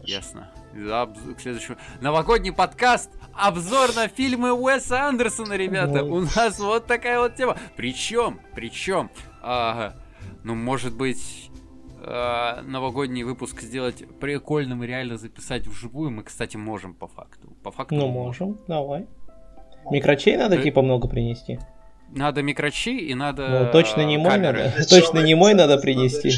Ясно. Да, к следующему. Новогодний подкаст. Обзор на фильмы Уэса Андерсона, ребята. Ой. У нас вот такая вот тема. Причем, причем, а, ну, может быть, а, новогодний выпуск сделать прикольным и реально записать вживую, мы, кстати, можем по факту. По факту. Ну, можем, давай. Микрочей надо, типа, много принести? Надо микрочи и надо... Ну, точно не мой камеры. надо. Точно не мой надо принести.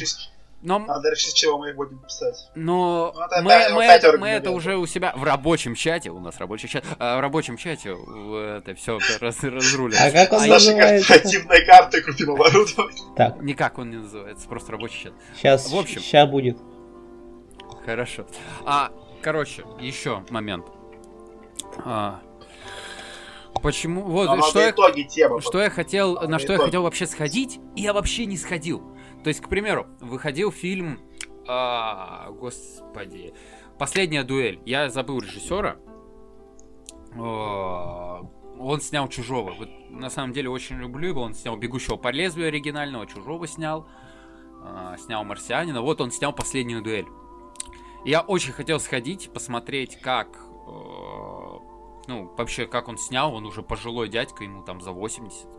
Но, надо решить, с чего мы их будем писать. но Ну, это мы, мы это, мы это уже у себя в рабочем чате, у нас рабочий чат, а, в рабочем чате это все раз, разрулим. А как он А называется? корпоративные карты купим оборудование. Так, Никак он не называется, просто рабочий чат. сейчас, В общем. сейчас будет. Хорошо. А, короче, еще момент. А, почему... Вот, Нам что я, итоги темы. что я хотел, Надо на что я итоги. хотел вообще сходить, и я вообще не сходил. То есть, к примеру, выходил фильм... а, господи... Последняя дуэль. Я забыл режиссера. А, Он снял Чужого. Вот, на самом деле очень люблю его. Он снял Бегущего по лезвию оригинального, Чужого снял. а, Снял Марсианина. Вот он снял последнюю дуэль. Я очень хотел сходить, посмотреть, как, э, ну, вообще, как он снял, он уже пожилой дядька, ему там за 80.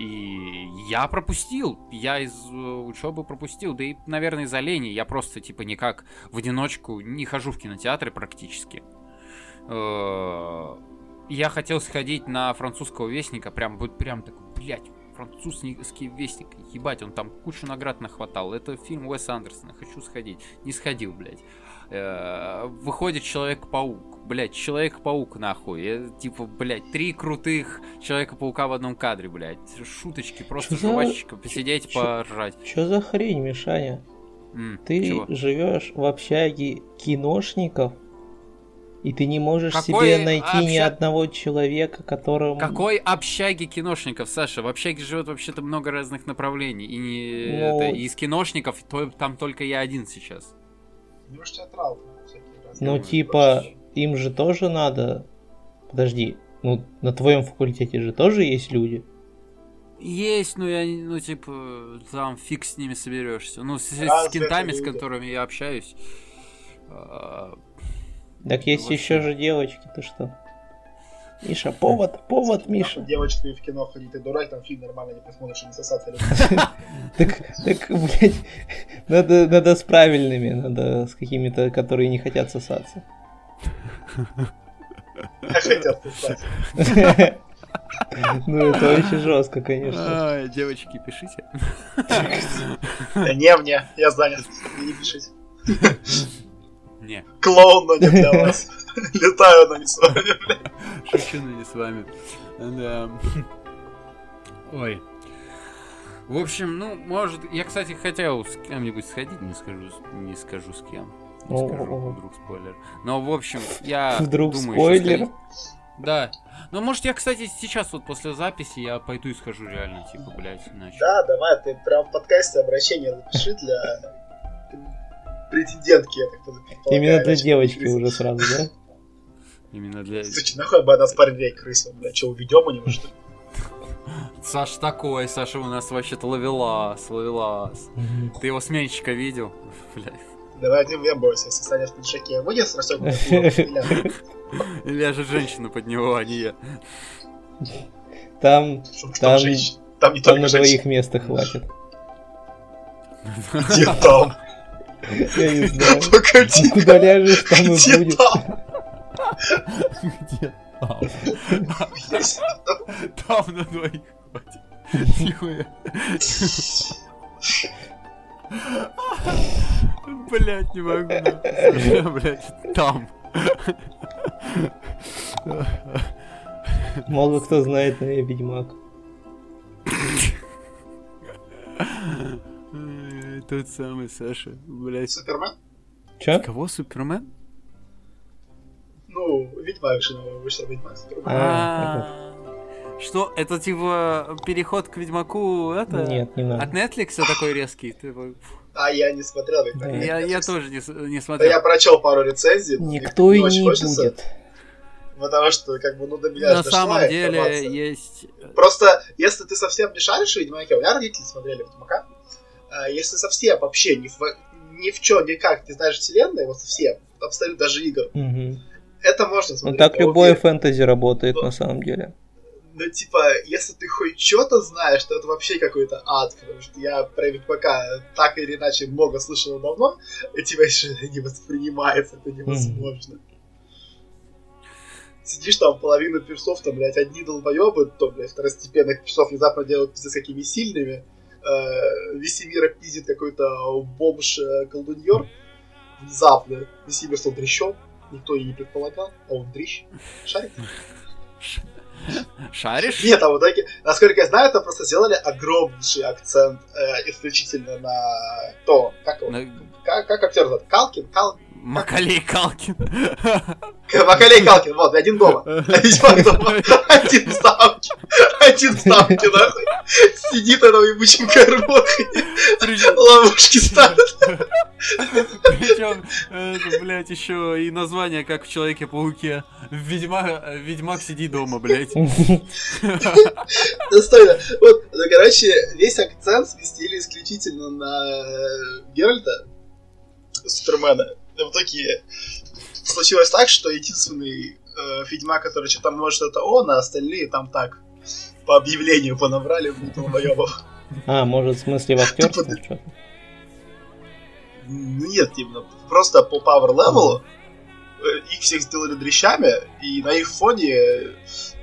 И я пропустил, я из учебы пропустил, да и, наверное, из-за лени, я просто, типа, никак в одиночку не хожу в кинотеатры практически. Э, Я хотел сходить на французского вестника, прям, вот прям такой, блядь, французский вестник, ебать, он там кучу наград нахватал. Это фильм Уэса Андерсона, хочу сходить. Не сходил, блядь. Э, Выходит Человек-паук. Блядь, Человек-паук нахуй. Я, типа, блядь, три крутых Человека-паука в одном кадре, блядь. Шуточки, просто Чё за- жвачечка, посидеть, чё- поржать. Что за хрень, Мишаня? М, Ты чего? живешь в общаге киношников, и ты не можешь Какой себе найти ни обща- одного человека, которому... Какой общаги киношников, Саша? В общаге живет вообще-то много разных направлений. И не Ну- это, и из киношников то- там только я один сейчас. Ну, театрал. всякие разные. Ну, типа, им же тоже надо... Подожди, ну, на твоем факультете же тоже есть люди? Есть, но я, ну, типа, там фиг с ними соберешься. Ну, с, с кентами, с которыми я общаюсь. а, Так есть Вообще. еще же девочки, ты что? Миша, повод, повод, Миша. Девочками в кино ходить, ты дурак, там фильм нормально не посмотришь, не сосаться. (laughs) Так, так, блядь, надо, надо с правильными, надо с какими-то, которые не хотят сосаться. (laughs) Хотят сосать. (laughs) Ну, это очень жестко, конечно. а, девочки, пишите. Да Не мне, я занят. Не пишите. Не, Клоун, но не для (laughs) вас. Летаю, но не с вами. шучу, но не с вами. Да. Ой. В общем, ну, может, я, кстати, хотел с кем-нибудь сходить, не скажу, не скажу с кем. Не О, скажу, вдруг спойлер. Но, в общем, я (laughs) Вдруг думаю, спойлер? Да. Ну, может, я, кстати, сейчас вот после записи я пойду и схожу реально, типа, блядь, иначе. Да, давай, ты прям в подкасте обращение запиши для претендентки, я так предполагаю. Именно для девочки уже сразу, да? (laughs) Именно для... (laughs) Слушай, нахуй бы она с парней крысил, бля, что, уведем у него, что ли? Саш такой, Саша у нас вообще-то ловелас, ловелас. Ты его сменщика видел? (laughs) Блядь. Давай ты не бойся, если станешь в пиджаке, выйдешь с расстегнутым Или же женщина под него, а не я. Там, Там, Там-. Там на двоих места хватит. Где там? Я не знаю. (laughs) Погоди. Куда ляжешь, там и будет. Где там? Там на двоих хватит. Нихуя. Блять, не могу. Блять, там. Мало кто знает, но я ведьмак. Тот самый Саша, блять. Супермен? Чё? Кого, Супермен? Ну, Ведьмак же вышел, Ведьмак. А, Что, это типа переход к Ведьмаку, это? Нет, не От надо. Netflix такой резкий? Ты такой, А я не смотрел Ведьмак. Да. Я, я тоже не, Да смотрел. я прочел пару рецензий. но Никто и не хочется, будет. Потому что, как бы, ну, до меня На самом деле информация. есть... Просто, если ты совсем не шаришь в Ведьмаке, у меня родители смотрели Ведьмака, если совсем вообще ни в, ни в чем, никак не знаешь вселенной, вот совсем, абсолютно даже игр, Мгм. это можно Ну смотреть. так но любое фэнтези работает Ну, на самом деле. Ну, типа, если ты хоть что-то знаешь, то это вообще какой-то ад, потому что я про Ведьмака так или иначе много слышал давно, и тебя еще (laughs) не воспринимается, это невозможно. сидишь там, половина персов, там, блядь, одни долбоебы, то, блядь, второстепенных персов внезапно делают пиздец какими сильными. Э, Весемира пиздит какой-то бомж-колдуньер. Внезапно Весемир стал дрищом. Никто и не предполагал, а он дрищ. Шарик? Шаришь? Нет, а в итоге, насколько я знаю, там просто сделали огромнейший акцент э, исключительно на то, как его, На- как, как актер зовут? Калкин? Кал... Макалей Калкин. Макалей Калкин, вот, один дома. Ведьмак дома. Один в ставке. Один в ставке, нахуй. Сидит на ебучем кормухе. Причем, Ловушки ставит. причем, это, блядь, еще и название, как в Человеке-пауке. Ведьмак, Ведьмак сиди дома, блядь. Достойно. Вот, ну, короче, весь акцент сместили исключительно на э, Геральта, Супермена. В итоге случилось так, что единственный э, Ведьмак, который что там может, это он, а остальные там так по объявлению понабрали долбоебов. А, может, в смысле в актерском Тупо- что-то? Нет, именно просто по power level э, их всех сделали дрищами, и на их фоне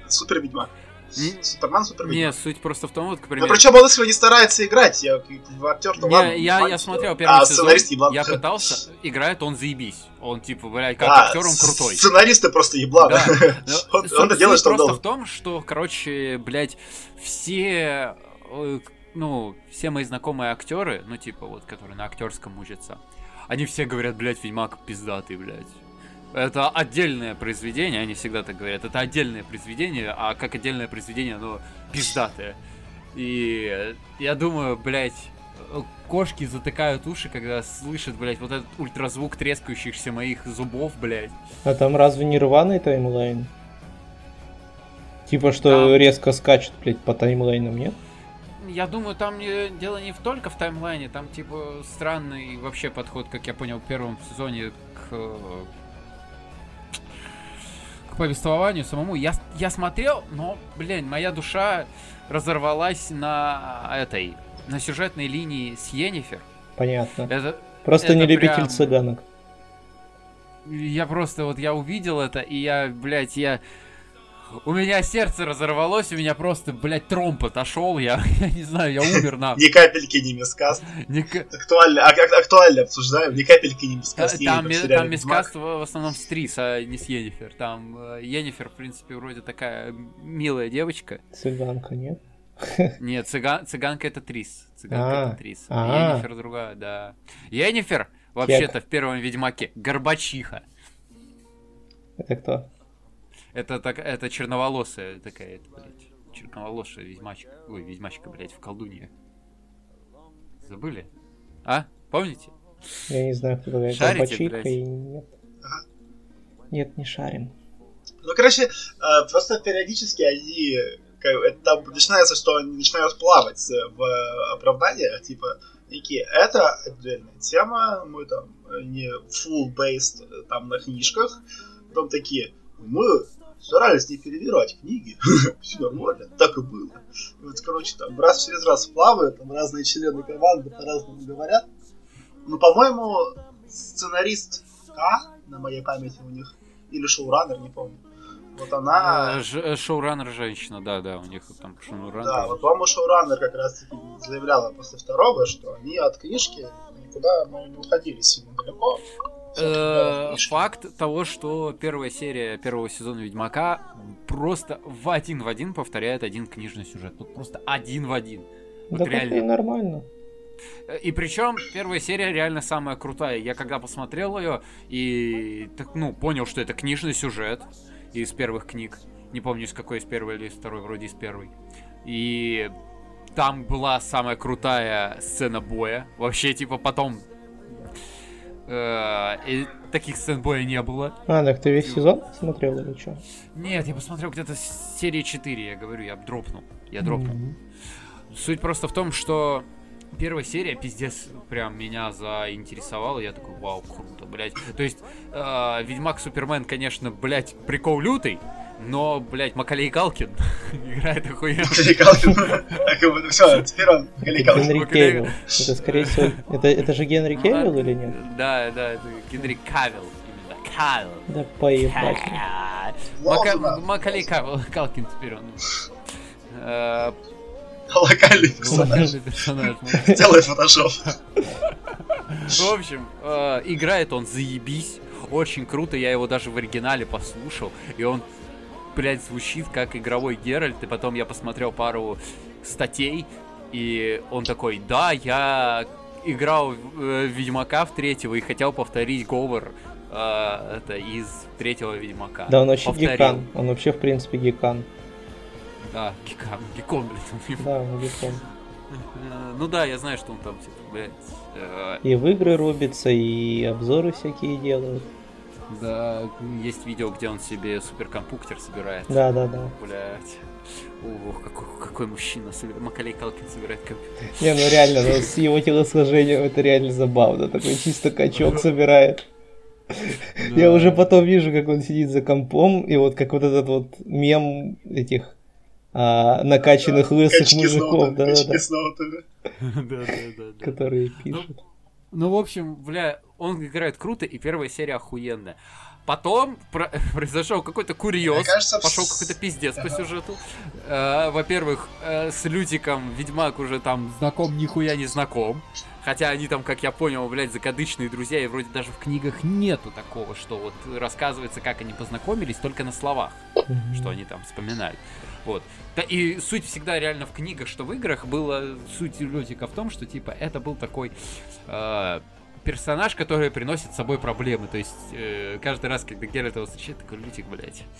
супер ведьмак. Не- Супермен супер Не, ведьмак. суть просто в том, вот, к Ну примеру... причем он если не старается играть, я в актер то Не, ладно. я, я смотрел а первый сезон, сценарист еблан. я пытался, играет он заебись. Он, типа, блядь, как Да, актер он крутой. Сценаристы просто ебланы. Да. Но (laughs) Он- суть- он-то делает, что просто должен. в том, что, короче, блядь, все, э, ну, все мои знакомые актеры, ну, типа, вот, которые на актерском учатся, они все говорят, блядь, Ведьмак пиздатый, блядь. Это отдельное произведение, они всегда так говорят, это отдельное произведение, а как отдельное произведение, оно пиздатое. И я думаю, блядь, кошки затыкают уши, когда слышат, блядь, вот этот ультразвук трескающихся моих зубов, блядь. А там разве не рваный таймлайн? Типа, что Там- резко скачет, блядь, по таймлайнам, нет? Я думаю, там не- дело не только в таймлайне, там типа странный вообще подход, как я понял, в первом сезоне к, э, к повествованию самому. Я, я смотрел, но, блин, моя душа разорвалась на этой, на сюжетной линии с Йеннифер. Понятно. Это, Просто не это любитель прям- цыганок. я просто вот, я увидел это, и я, блядь, я... У меня сердце разорвалось, у меня просто, блядь, тромб отошел, я, (laughs) я не знаю, я умер (laughs) на... Ни капельки не мискаст. Актуально, а- а- актуально обсуждаем, ни капельки не мискаст. Там, ми- там мискаст в, основном с Трис, а не с Йеннифер. Там э, Йеннифер, в принципе, вроде такая милая девочка. Цыганка, нет? (laughs) Нет, цыган, цыганка это Трис. Цыганка это Трис. а. Йеннифер другая, да. Йеннифер, вообще-то, в первом Ведьмаке, Горбачиха. Это кто? Это, так, это черноволосая такая, это, блядь, черноволосая ведьмачка. Ой, ведьмачка, блядь, в колдунье. Забыли? А? Помните? Я не знаю, кто такая Шарите, блядь? и нет. Нет, не шарим. Ну, короче, э, просто периодически они... там начинается, что они начинают плавать э, в оправданиях, типа, такие, это отдельная тема, мы там э, не full-based э, там на книжках, потом такие, мы старались не перевирать книги, (laughs) все нормально, так и было. И вот, короче, там раз через раз плавают, там разные члены команды по-разному говорят. Ну, по-моему, сценарист К, на моей памяти у них, или шоураннер, не помню. Вот она... Э, ж- э, Шоураннер женщина, да, да, у них там шоураннер. Да, вот по-моему, шоураннер как раз таки заявляла после второго, что они от книжки никуда ну, не уходили сильно далеко. Э, Факт того, что первая серия первого сезона Ведьмака просто в один в один повторяет один книжный сюжет. Вот просто один в один. Вот Да реально. и нормально. И причем первая серия реально самая крутая. Я когда посмотрел ее и так, ну, понял, что это книжный сюжет из первых книг. Не помню, из какой из первой или из второй, вроде из первой. И там была самая крутая сцена боя. Вообще, типа, потом и таких сцен боя не было. А, так ты весь сезон смотрел или что? Нет, я посмотрел где-то с серии 4, я говорю, я дропнул. Я дропнул. Суть просто в том, что первая серия пиздец прям меня заинтересовала. Я такой, вау, круто, блядь. То есть, э, Ведьмак Супермен, конечно, блядь, прикол лютый, но, блядь, Макалей Галкин (laughs) играет охуенно. Все, теперь он Галикал. Генри Макалей- Кейвилл. Это, скорее всего, это, это же Генри Кейвилл или нет? Да, да, это Генри Кавилл. Кавилл. Да поебать. Макалей Калкин теперь он. э, Локальный (laughs) персонаж. персонаж. Сделай фотошоп. В общем, э, играет он заебись. Очень круто, я его даже в оригинале послушал. И он, блядь, звучит как игровой Геральт. И потом я посмотрел пару статей. И он такой, да, я играл э, Ведьмака в третьего и хотел повторить говор э, это из третьего Ведьмака. Да, он вообще Повторил. гикан. Он вообще, в принципе, гикан. Да, гикан, гикон, блядь. он Да, он гикан. Э, Ну да, я знаю, что он там, типа, блядь, э, И в игры рубится, и обзоры всякие делают. Да, есть видео, где он себе суперкомпьютер собирает. Да, да, да. Блять. Ох, какой, какой мужчина. Макалей Калкин собирает компьютер. Не, ну реально, ну, с его телосложением это реально забавно. Такой чисто качок собирает. Я уже потом вижу, как он сидит за компом, и вот как вот этот вот мем этих а, накачанных лысых Качки с мужиков, да, да. (laughs) Да, да, да, да. которые пишут. Ну, в общем, бля, он играет круто, и первая серия охуенная. Потом про- (laughs) произошел какой-то курьез, кажется, пошел какой-то пиздец по сюжету. Э, Во-первых, э, с Лютиком Ведьмак уже там знаком нихуя не знаком. Хотя они там, как я понял, блядь, закадычные друзья, и вроде даже в книгах нету такого, что вот рассказывается, как они познакомились, только на словах, что они там вспоминали. Вот. Да и суть всегда реально в книгах, что в играх была суть Лютика в том, что типа это был такой э, персонаж, который приносит с собой проблемы. То есть э, каждый раз, когда Геральт его встречает, такой Лютик, блядь. (laughs)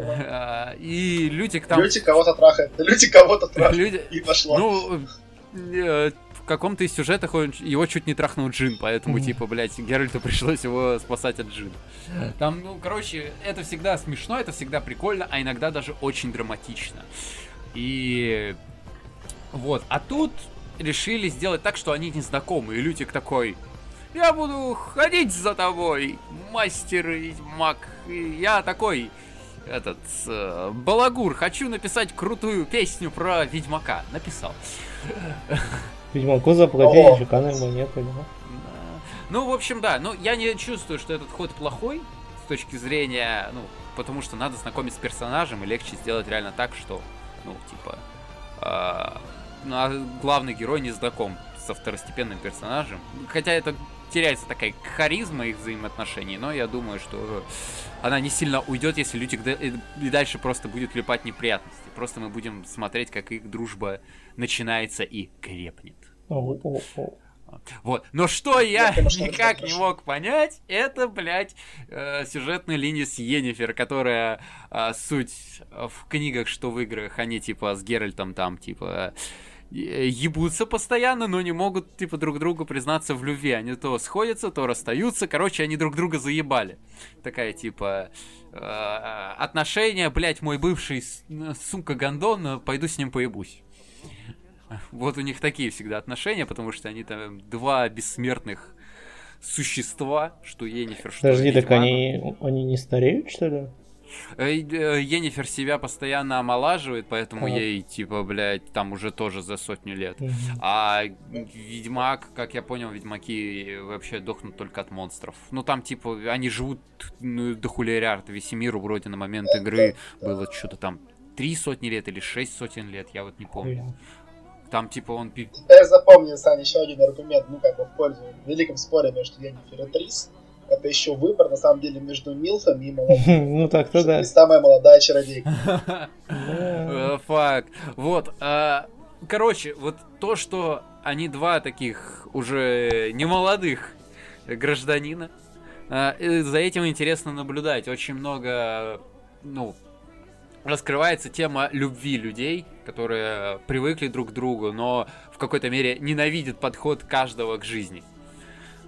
А, И Лютик там... Люди кого-то трахают. (laughs) Люди кого-то (laughs) трахают. Люди- И пошло. Ну, э, в каком-то из сюжетах он, его чуть не трахнул Джин, поэтому, типа, блядь, Геральту пришлось его спасать от Джина. Там, ну, короче, это всегда смешно, это всегда прикольно, а иногда даже очень драматично. И вот, а тут решили сделать так, что они не знакомы, и Лютик такой... Я буду ходить за тобой, мастер ведьмак. И я такой, этот, э, балагур, хочу написать крутую песню про ведьмака. Написал. Ведьмаку заплатили чеканной монетой, да. Да. Ну, в общем, да. Ну, я не чувствую, что этот ход плохой с точки зрения, ну, потому что надо знакомить с персонажем и легче сделать реально так, что, ну, типа, ну, а главный герой не знаком со второстепенным персонажем. Хотя это теряется такая харизма их взаимоотношений, но я думаю, что она не сильно уйдет, если Лютик да- и дальше просто будет клепать неприятности. Просто мы будем смотреть, как их дружба начинается и крепнет. О, о, о. Вот. Но что я (laughs) никак не мог понять, это, блядь, э, сюжетная линия с Йеннифер, которая э, суть в книгах, что в играх, они типа с Геральтом там, типа, э, ебутся постоянно, но не могут, типа, друг другу признаться в любви. Они то сходятся, то расстаются. Короче, они друг друга заебали. Такая, типа, э, отношения, блядь, мой бывший, э, сука, гондон, э, пойду с ним поебусь. (laughs) Вот у них такие всегда отношения, потому что они там два бессмертных существа, что Енифер, что Подожди, так Ведьмак. они, они не стареют, что ли? Э, э, Енифер себя постоянно омолаживает, поэтому Так. ей, типа, блядь, там уже тоже за сотню лет. Мгм. А Ведьмак, как я понял, Ведьмаки вообще дохнут только от монстров. Ну там, типа, они живут ну, до хулиард. Весемиру вроде на момент игры было что-то там три сотни лет или шесть сотен лет, я вот не помню. Там, типа, он... пи- Я запомнил, Саня, еще один аргумент, ну, как бы в пользу в великом споре между Йеннифер и Трис. Это еще выбор, на самом деле, между Милфами и молодым. (laughs) Ну так-то да. И самая молодая чародейка. (laughs) Факт. Вот. а, Короче, вот то, что они два таких уже немолодых гражданина, а, за этим интересно наблюдать. Очень много, ну, раскрывается тема любви людей, которые привыкли друг к другу, но в какой-то мере ненавидят подход каждого к жизни.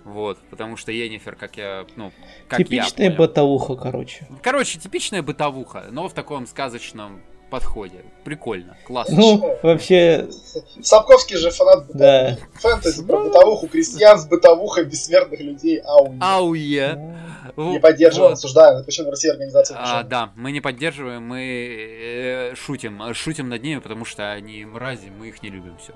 Вот, потому что Енифер, как я, ну, как я Типичная понял. бытовуха, короче. Короче, типичная бытовуха, но в таком сказочном подходе. Прикольно, классно. Ну, вообще, Сапковский же фанат бытовухи. да. Фэнтези про бытовуху крестьян с бытовухой бессмертных людей. Ау. Ауе. Не поддерживаем, осуждаем. Запрещен в России организация А, да, мы не поддерживаем, мы э, шутим. Шутим над ними, потому что они мрази, мы их не любим. Все.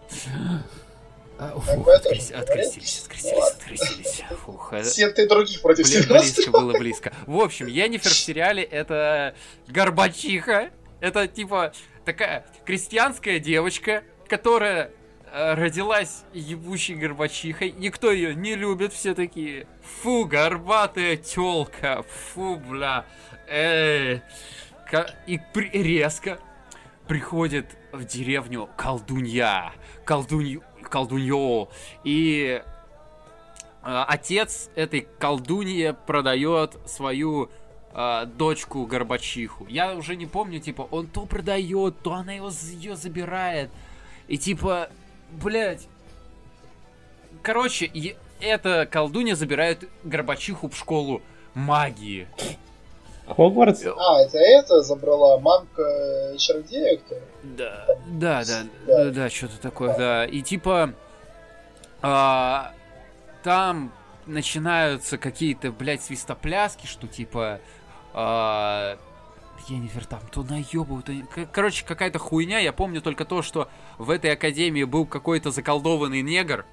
А, Такое фу, тоже открестились, открестились, открестились, открестились. Фух, это- Секты других против себя близко было близко. В общем, Енифер в сериале это горбачиха. Это типа такая крестьянская девочка, которая э, родилась ебучей горбачихой. Никто ее не любит, все такие. Фу, горбатая телка. Фу, бля. Эй. И при- резко приходит в деревню колдунья. Колдунью, колдуньё. И а, отец этой колдуньи продает свою а, дочку Горбачиху. Я уже не помню, типа, он то продает, то она его, ее забирает. И типа, блядь. Короче, и эта колдунья забирает Горбачиху в школу магии. Хогвартс? А, это это забрала мамка чародея, кто? Да, да, да, Да. да, да, что-то такое, да. И типа а, там начинаются какие-то, блядь, свистопляски, что типа а, Енифер там то наебывают, то... Короче, какая-то хуйня. Я помню только то, что в этой академии был какой-то заколдованный негр.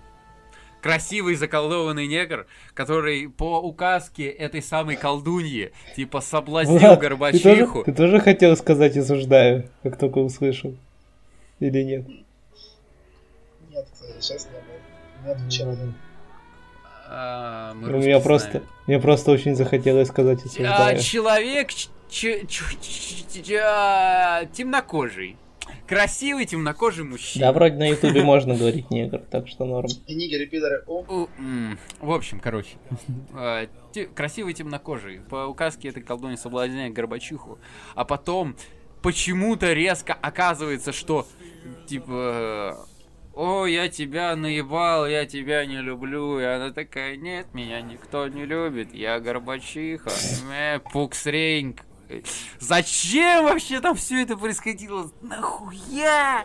Красивый заколдованный негр, который по указке этой самой колдуньи, типа, соблазнил Влад, ты тоже, Горбачиху. ты тоже хотел сказать осуждаю, как только услышал? Или нет? Нет, сейчас не было. Не отвечал. А, мы Ну, знаем. просто, мне просто очень захотелось сказать А, осуждаю. человек ч- ч- ч- ч- ч- а, темнокожий. Красивый темнокожий мужчина. Да, вроде на ютубе можно говорить негр, так что норм. И нигеры, пидоры, В общем, короче. а, Красивый темнокожий. По указке этой колдуни соблазняет Горбачиху. А потом почему-то резко оказывается, что типа... О, я тебя наебал, я тебя не люблю. И она такая, нет, меня никто не любит. Я Горбачиха. Э, Пуксреньк. Зачем вообще там все это происходило? Нахуя?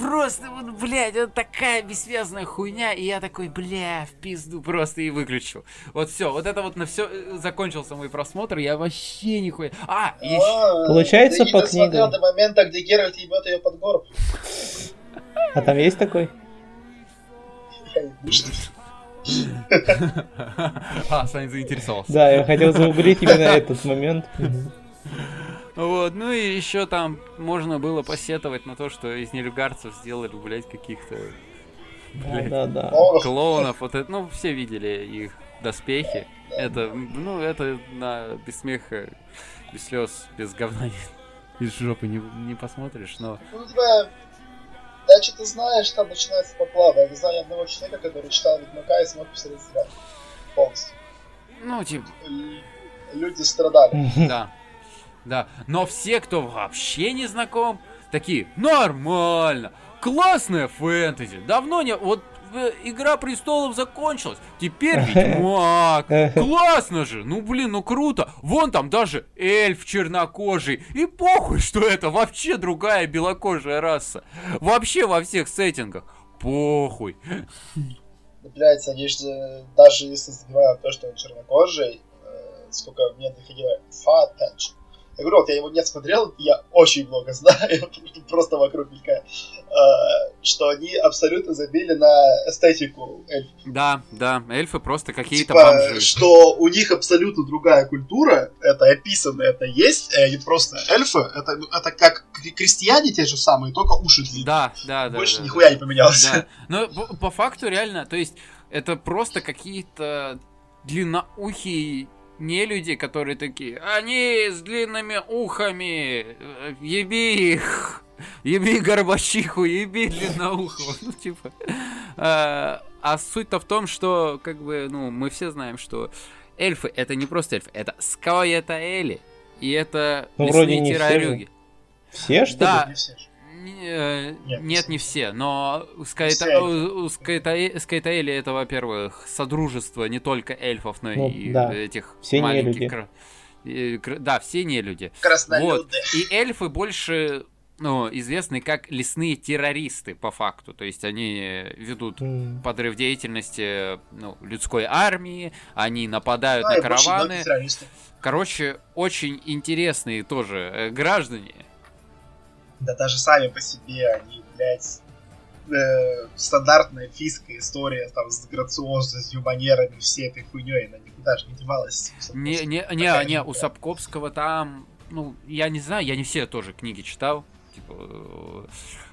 Просто вот, блядь, это такая бессвязная хуйня, и я такой, бля, в пизду просто и выключил. Вот все, вот это вот на все закончился мой просмотр, я вообще нихуя. А, еще. А, Получается, ты по книгам. до момента, где Геральт ебет ее под горб. А там есть такой? (laughs) А, Саня заинтересовался. Да, я хотел загуглить именно этот момент. Вот, ну и еще там можно было посетовать на то, что из нелюгарцев сделали, блядь, каких-то Да, блядь, да, да. Клоунов. Вот это, ну, все видели их доспехи. Это, ну, это на без смеха, без слез, без говна, (laughs) из жопы не, не посмотришь, но... Ну, тебя... Да, что ты знаешь, там начинается поплава. Я не знаю ни одного человека, который читал Ведьмака и смог посмотреть сериал. Полностью. Ну, типа, Люди страдали. да. Да. Но все, кто вообще не знаком, такие, нормально, классная фэнтези. Давно не... Вот Игра престолов закончилась. Теперь (laughs) Ведьмак. (laughs) Классно же. Ну, блин, ну круто. Вон там даже эльф чернокожий. И похуй, что это вообще другая белокожая раса. Вообще во всех сеттингах. Похуй. Да, Блядь, они же, даже если забивают то, что он чернокожий, э, сколько мне доходило, attention. Я говорю, вот я его не смотрел, я очень много (laughs) знаю, просто вокруг мелькает, э, что они абсолютно забили на эстетику эльфов. Да, да, эльфы просто какие-то Типа, бомжи. что у них абсолютно другая культура, это описано, это есть, и они просто эльфы, это, ну, это как кр- крестьяне те же самые, только уши длинные. Да, да, да. Больше да, нихуя да. не поменялось. Да. Но по, по факту реально, то есть это просто какие-то длинноухие не люди, которые такие, они с длинными ухами, э, еби их, еби горбачиху, еби длинноухого, ну типа. А, а суть-то в том, что как бы, ну, мы все знаем, что эльфы это не просто эльфы, это скоятаэли, и это Ну, вроде лесные не все террорюги. Все, что Да. ли? Не все же. Не, э, Нет, Нет, не все, но у Скайта- у- Скайта- Скайтаэли это, во-первых, содружество не только эльфов, но Ну, и да. этих Все маленьких... Да, все не люди. Краснолюды. Вот. И эльфы больше ну, известны как лесные террористы, по факту. То есть они ведут М. подрыв деятельности ну, людской армии, они нападают Ну, на караваны. Короче, очень интересные тоже э, граждане. Да даже сами по себе они, блядь, э, стандартная фийская история там с грациозностью, манерами, всей этой хуйней, она никуда же не девалась. Не, не, не, не, у Сапковского там, ну, я не знаю, я не все тоже книги читал, типа,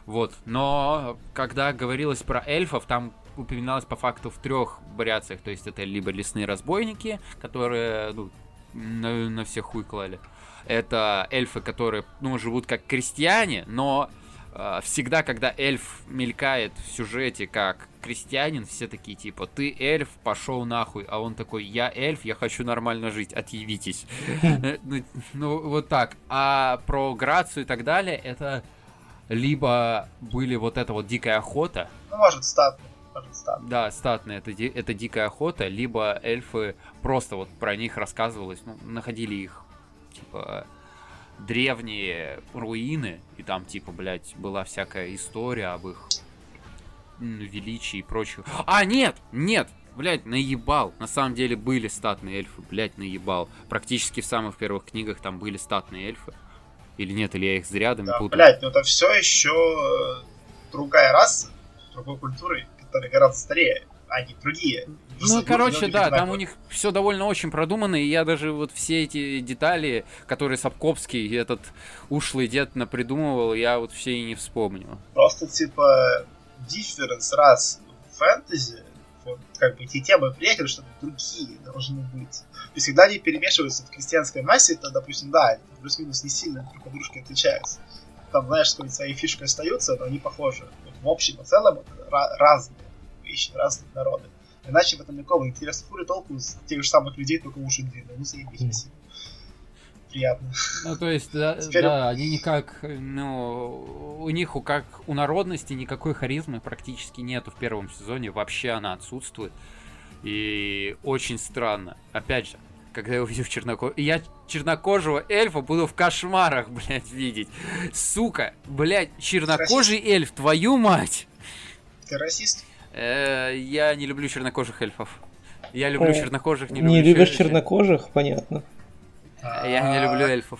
вот, но когда говорилось про эльфов, там упоминалось по факту в трех вариациях, то есть это либо лесные разбойники, которые, ну, на, на всех хуй клали, это эльфы, которые, ну, живут как крестьяне, но всегда, когда эльф мелькает в сюжете как крестьянин, все такие типа, ты эльф, пошел нахуй, а он такой, я эльф, я хочу нормально жить, отъявитесь. (laughs) Ну, ну, вот так. А про Грацию и так далее, это либо были вот эта вот дикая охота. Ну, может, статная. Да, статная, это, это дикая охота, либо эльфы просто вот про них рассказывалось, ну, находили их типа, древние руины, и там, типа, блядь, была всякая история об их величии и прочего. А, нет! Нет! Блять, наебал. На самом деле были статные эльфы, блять, наебал. Практически в самых первых книгах там были статные эльфы. Или нет, или я их рядом да, путаю. Блять, ну это все еще э, другая раса, другой культуры, которая гораздо старее они другие. Ну, короче, да, там у них все довольно очень продумано, и я даже вот все эти детали, которые Сапковский, этот ушлый дед напридумывал, я вот все и не вспомню. Просто, типа, дифференс раз в фэнтези, вот, как бы эти темы приехали, что другие должны быть. И всегда они перемешиваются в крестьянской массе, то, допустим, да, плюс-минус не сильно друг от дружки отличаются. Там, знаешь, какие свои фишки остаются, но они похожи. Вот в общем и целом это разные вещи, разные народы. Иначе в этом никакого интереса фури толку с тех же самых людей, только уши длинные. Ну, заебись, спасибо. Приятно. Ну, то есть, да, (laughs) Теперь... да, они никак, ну, у них, у как у народности никакой харизмы практически нету в первом сезоне, вообще она отсутствует. И очень странно. Опять же, когда я увидел чернокожего... Я чернокожего эльфа буду в кошмарах, блядь, видеть. Сука, блядь, чернокожий эльф, твою мать! Ты расист? Э, я не люблю чернокожих эльфов. Я люблю чернокожих, не люблю Не любишь чер... чернокожих? Понятно. Я не люблю эльфов.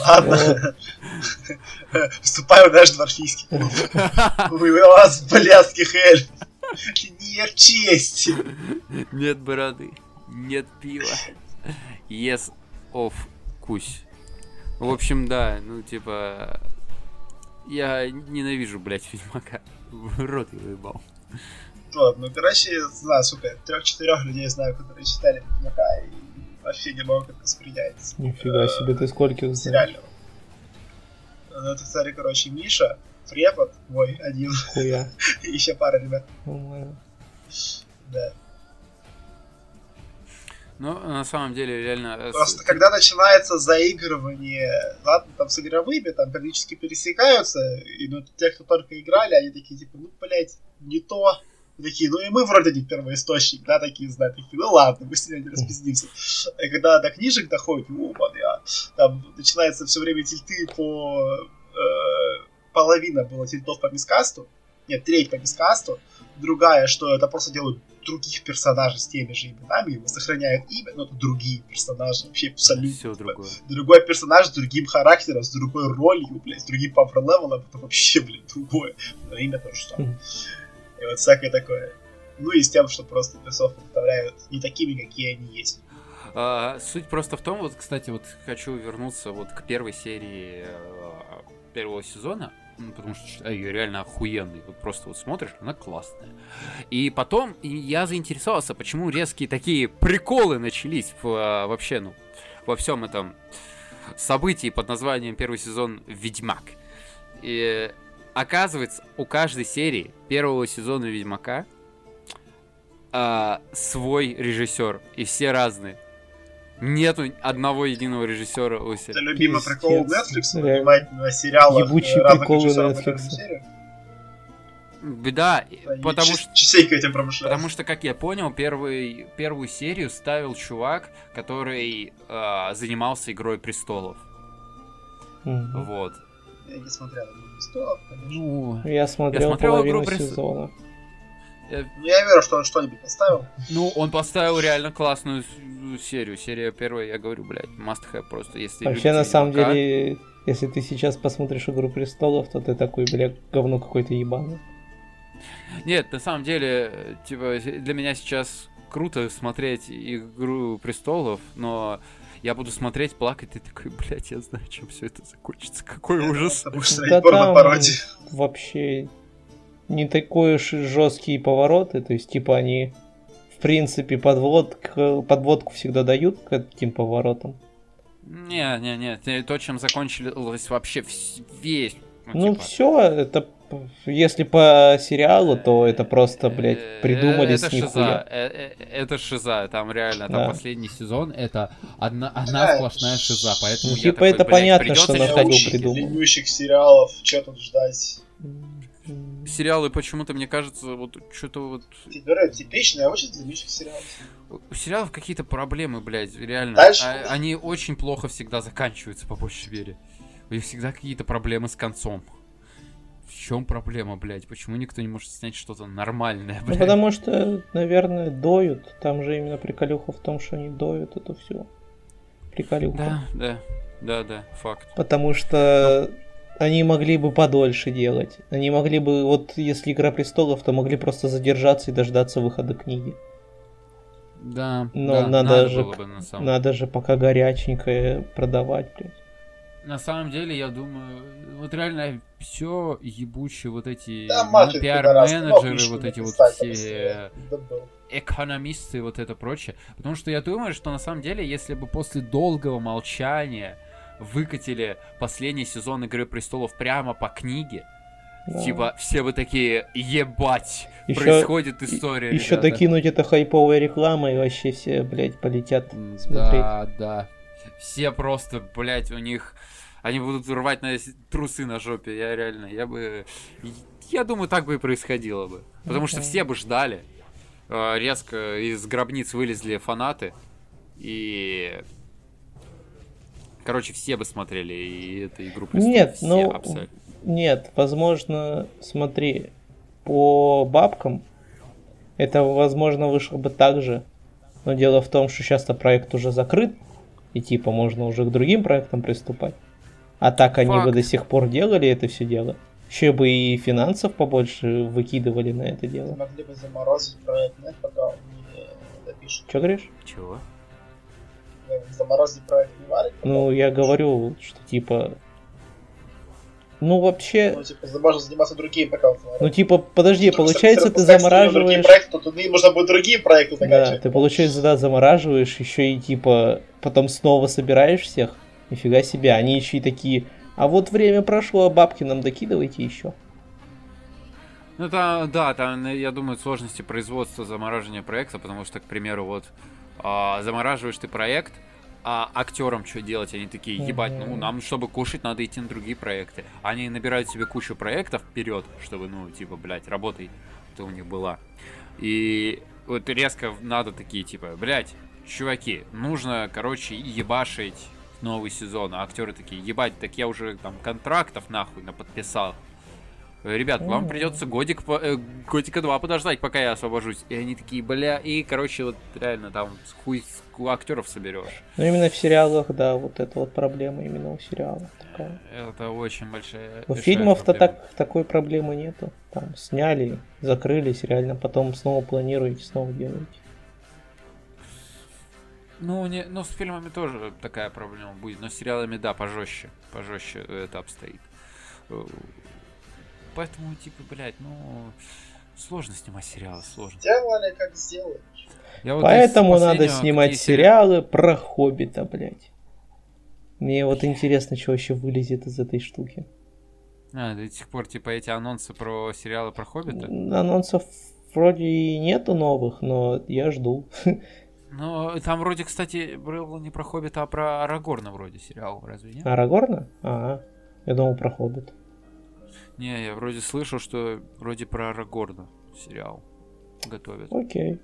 Ладно. Вступаю в наш дворфийский клуб. (laughs) У вас блядских эльфов. Нет чести. Нет бороды. Нет пива. Yes of кусь. В общем, да, ну типа я ненавижу, блядь, Ведьмака. В рот его ебал. Вот, ну, короче, знаю, сука, трех-четырех людей знаю, которые читали Ведьмака, и вообще не могу как воспринять. Нифига себе, ты скольких знаешь? Ну, это, кстати, короче, Миша, препод мой один. Хуя. (laughs) и еще пара ребят. Нормально. Да. Ну, на самом деле, реально... Э, Просто когда начинается заигрывание, ладно, там с игровыми, там периодически пересекаются, и ну, те, кто только играли, они такие, типа, ну, блядь, не то. И такие, ну и мы вроде не первоисточник, да, такие знают, такие, ну ладно, мы с ними не распиздимся. И когда до книжек доходит, ну, я, там начинается все время тильты по... Э, половина было тильтов по мискасту, нет, треть по мискасту, другая, что это просто делают других персонажей с теми же именами, его сохраняют имя, но это другие персонажи, вообще абсолютно. Все другое. Другой персонаж с другим характером, с другой ролью, блядь, с другим power level, это вообще, блин, другое. Но имя тоже самое. И вот всякое такое. Ну и с тем, что просто Ubisoft представляют не такими, какие они есть. А, суть просто в том, вот, кстати, вот хочу вернуться вот к первой серии э, первого сезона ну, потому что ее реально охуенный. Вот просто вот смотришь, она классная. И потом я заинтересовался, почему резкие такие приколы начались в, а, вообще, ну, во всем этом событии под названием первый сезон Ведьмак. И оказывается, у каждой серии первого сезона Ведьмака а, свой режиссер, и все разные. Нету одного единого режиссера у сериала. Это любимый прикол Netflix, внимательного сериала. Ебучие приколы Netflix. Беда, потому что... Частенько этим промышляют. Потому что, как я понял, первый, первую серию ставил чувак, который э, занимался Игрой Престолов. Mm-hmm. Вот. Я не смотрел Игру Престолов, конечно. Ну, я смотрел, я смотрел половину Игру сезона. Я... Ну, я верю, что он что-нибудь поставил. Ну, он поставил реально классную серию. Серия первая, я говорю, блядь, must have просто, если Вообще, на самом деле, Если ты сейчас посмотришь «Игру престолов», то ты такой, бля, говно какой-то ебаный. Нет, на самом деле, типа, для меня сейчас круто смотреть «Игру престолов», но я буду смотреть, плакать, и такой, блядь, я знаю, чем все это закончится. Какой ужас. Потому что Да порно там пародия. вообще не такой уж жесткие повороты, то есть, типа, они, в принципе, подводк, подводку всегда дают к этим поворотам. Не, не, не, то, чем закончилось вообще весь. Ну, типа, все, это, если по сериалу, то это просто, э, блядь, придумали это с шиза, нихуя. э, э, это шиза, там реально, там Да. последний сезон, это одна, одна сплошная шиза, поэтому Ну, я типа, такой, это блядь, понятно, что на ходу придумал. сериалов, что тут ждать? Сериалы почему-то, мне кажется, вот что-то вот... Ты говорю, типичная очень ленющих сериалов. У сериалов какие-то проблемы, блядь, реально. Дальше. А- они очень плохо всегда заканчиваются, по большей мере. У них всегда какие-то проблемы с концом. В чем проблема, блядь? Почему никто не может снять что-то нормальное, Ну, блядь? потому что, наверное, доют. Там же именно приколюха в том, что они доют это все. Приколюха. Да, да, да, да, факт. Потому что они могли бы подольше делать. Они могли бы, вот если Игра престолов, то могли просто задержаться и дождаться выхода книги. Да, Но да, надо же было бы на самом Надо же пока горяченькое продавать, блядь. На самом деле, я думаю, вот реально все ебучие вот эти Да, ну, пиар-менеджеры, вот эти вот все экономисты и вот это прочее. Потому что я думаю, что на самом деле, если бы после долгого молчания выкатили последний сезон Игры престолов прямо по книге, Да. типа все бы такие ебать, Ещё- происходит история. Еще ребята». докинуть это хайповая реклама, и вообще все, блядь, полетят М, смотреть. Да, да. Все просто, блядь, у них... Они будут рвать на трусы на жопе. Я реально, я бы... Я думаю, так бы и происходило бы. Потому что Мгм. все бы ждали. Э, Резко из гробниц вылезли фанаты. И... Короче, все бы смотрели и эту игру престолов. Нет, все ну, абсолютно. Нет, возможно, смотри, по бабкам это, возможно, вышло бы так же. Но дело в том, что сейчас-то проект уже закрыт, и типа можно уже к другим проектам приступать. А так они бы Факт. до сих пор делали это все дело. Еще бы и финансов побольше выкидывали на это дело. Могли бы заморозить проект, нет, пока он не допишет. Че говоришь? Чего? Заморозить проект не варит? Ну, я говорю, что типа... Ну, вообще... Ну, типа, можно заниматься другим, пока он заморозит. Ну, типа, подожди, Потому получается, ты другие замораживаешь... проекты, то нужно будет другие проекты Да, заканчивать. ты, получается, да, замораживаешь, еще и типа потом снова собираешь всех. Нифига себе, они еще и такие. А вот время прошло, а бабки нам докидывайте еще. Ну там, да, там, я думаю, сложности производства замораживания проекта, потому что, к примеру, вот а, замораживаешь ты проект, а актерам что делать? Они такие, ебать, ну нам, чтобы кушать, надо идти на другие проекты. Они набирают себе кучу проектов вперед, чтобы, ну, типа, блядь, работай, ты у них была. И вот резко надо такие, типа, блядь, чуваки, нужно, короче, ебашить новый сезон. А актеры такие, ебать, так я уже там контрактов нахуй наподписал. Э, Ребят, вам придется годик, по- э, годика два подождать, пока я освобожусь. И они такие, бля, и, короче, вот реально там с хуй актеров соберешь. Ну, именно в сериалах, да, вот это вот проблема именно у сериалов такая. Это очень большая. У фильмов-то так, такой проблемы нету. Там сняли, закрылись, реально потом снова планируете, снова делаете. Ну, не, ну, с фильмами тоже такая проблема будет, но с сериалами, да, пожестче. Пожестче это обстоит. Поэтому, типа, блядь, ну. Сложно снимать сериалы, сложно. Сделали, как сделали. Я вот Поэтому надо снимать сериалы- про Хоббита, блядь. Мне вот интересно, что вообще вылезет из этой штуки. А, до сих пор, типа, эти анонсы про сериалы про Хоббита. Анонсов вроде и нету новых, но я жду. (laughs) Ну, там вроде, кстати, было не про Хоббита, а про Арагорна вроде сериал, разве нет? Арагорна? Ага. Я думал про Хоббит. Не, я вроде слышал, что вроде про Арагорна сериал готовят. Окей.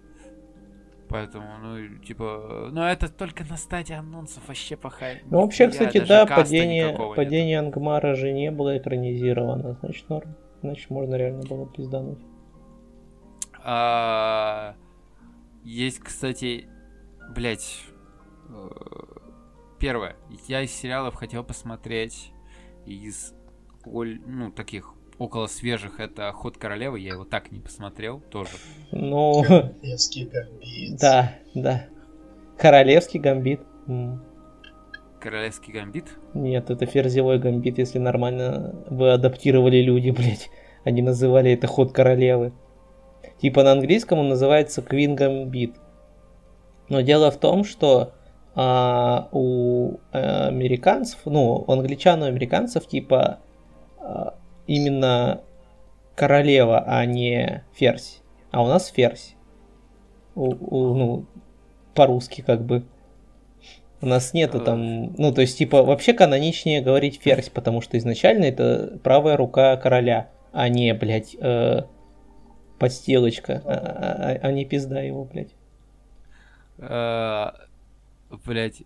Поэтому, ну, типа, ну это только на стадии анонсов вообще пока. Ну, вообще, кстати, да, падение, нет. падение Ангмара же не было экранизировано, значит, норм. Значит, можно реально было пиздануть. А, Есть, кстати, блять. Первое. Я из сериалов хотел посмотреть из оль- ну, таких около свежих это Ход королевы, я его так не посмотрел тоже. Ну, Королевский гамбит. да, да. Королевский гамбит. Королевский гамбит. Нет, это ферзевой гамбит, если нормально вы адаптировали люди, (laughs) блять. Они называли это ход королевы. Типа на английском он называется Queen Gambit. Но дело в том, что а, у э, американцев, ну, у англичан и у американцев, типа, именно королева, а не ферзь. А у нас ферзь. У- у, ну, по-русски как бы. У нас нету там, ну, то есть, типа, вообще каноничнее говорить ферзь, потому что изначально это правая рука короля, а не, блядь, э, подстилочка, а, а- а не пизда его, блядь. Блять,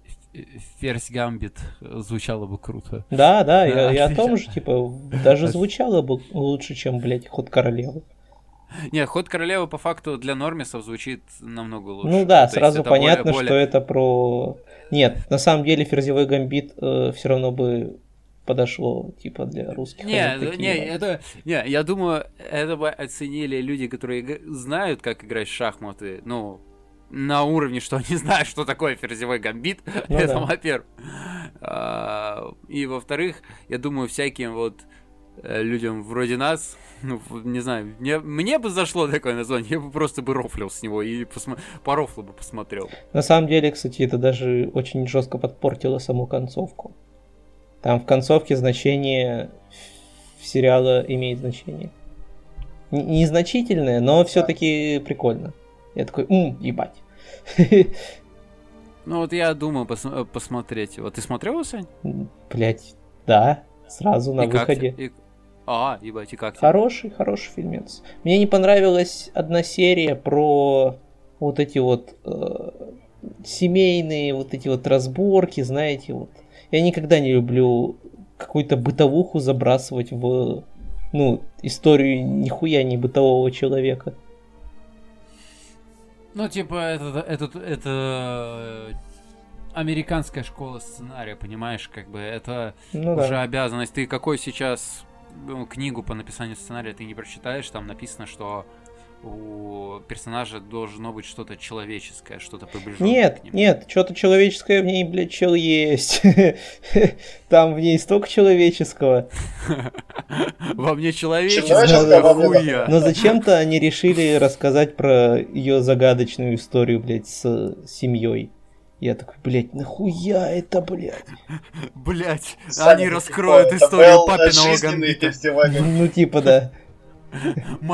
Ферзь Гамбит звучало бы круто. Да, да, я, я о том же, типа, даже звучало бы лучше, чем, блядь, ход королевы. Нет, ход королевы по факту для нормисов звучит намного лучше. Ну да, То сразу более- понятно, более- что это про... Нет, на самом деле ферзевой гамбит все равно бы подошло, типа, для русских. Не, такие, не, это, не, я думаю, это бы оценили люди, которые знают, как играть в шахматы, ну, на уровне, что они (laughs) знают, что такое ферзевой гамбит, Ну это да. во-первых. А, И во-вторых, я думаю, всяким вот э, людям вроде нас, ну, в- не знаю, мне, мне бы зашло такое название, я бы просто бы рофлил с него и посма- по рофлу бы посмотрел. На самом деле, кстати, это даже очень жестко подпортило саму концовку. Там в концовке значение сериала имеет значение. Н- Незначительное, но все-таки прикольно. Я такой, ум, ебать. Ну вот я думаю пос- э, посмотреть его. Ты смотрел его, Сань? Блять, да, сразу на И как выходе. тебе? И- А, ебать, и как тебе? Хороший, хороший фильмец. Мне не понравилась одна серия про вот эти вот э, семейные вот эти вот разборки, знаете, вот. Я никогда не люблю какую-то бытовуху забрасывать в, ну, историю нихуя не бытового человека. Ну, типа, это, это, это э, американская школа сценария, понимаешь, как бы это Ну уже да. обязанность. Ты какой сейчас ну, книгу по написанию сценария ты не прочитаешь, там написано, что у персонажа должно быть что-то человеческое, что-то приближенное Нет, к нему. нет, что-то человеческое в ней, блядь, чел есть. (laughs) Там в ней столько человеческого. (laughs) Во мне мне хуя. Но зачем-то они решили рассказать про ее загадочную историю, блядь, с семьей. Я такой, блядь, нахуя это, блядь? (laughs) Блять, Саня, они раскроют историю папиного гамбита. Ну, типа, да.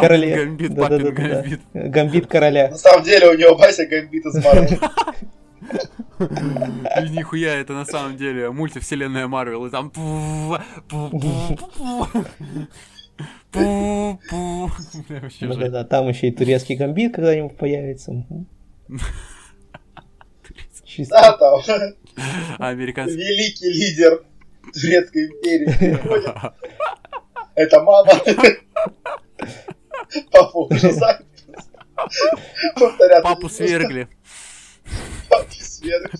Короле- гамбит, Да, да, папин да, да, да. гамбит. Гамбит короля. На самом деле у него Вася гамбит из Марвел. (laughs) И нихуя, это на самом деле мультивселенная Марвел, и там пу- пу- пу- пу- пу- пу. Бля, вообще жесть. Да-да-да, там еще и турецкий гамбит когда-нибудь появится. (laughs) Чисто. Да, там американский... великий лидер Турецкой империи. (laughs) Это мама. Папу. Повторят. Папу свергли. Папу свергли.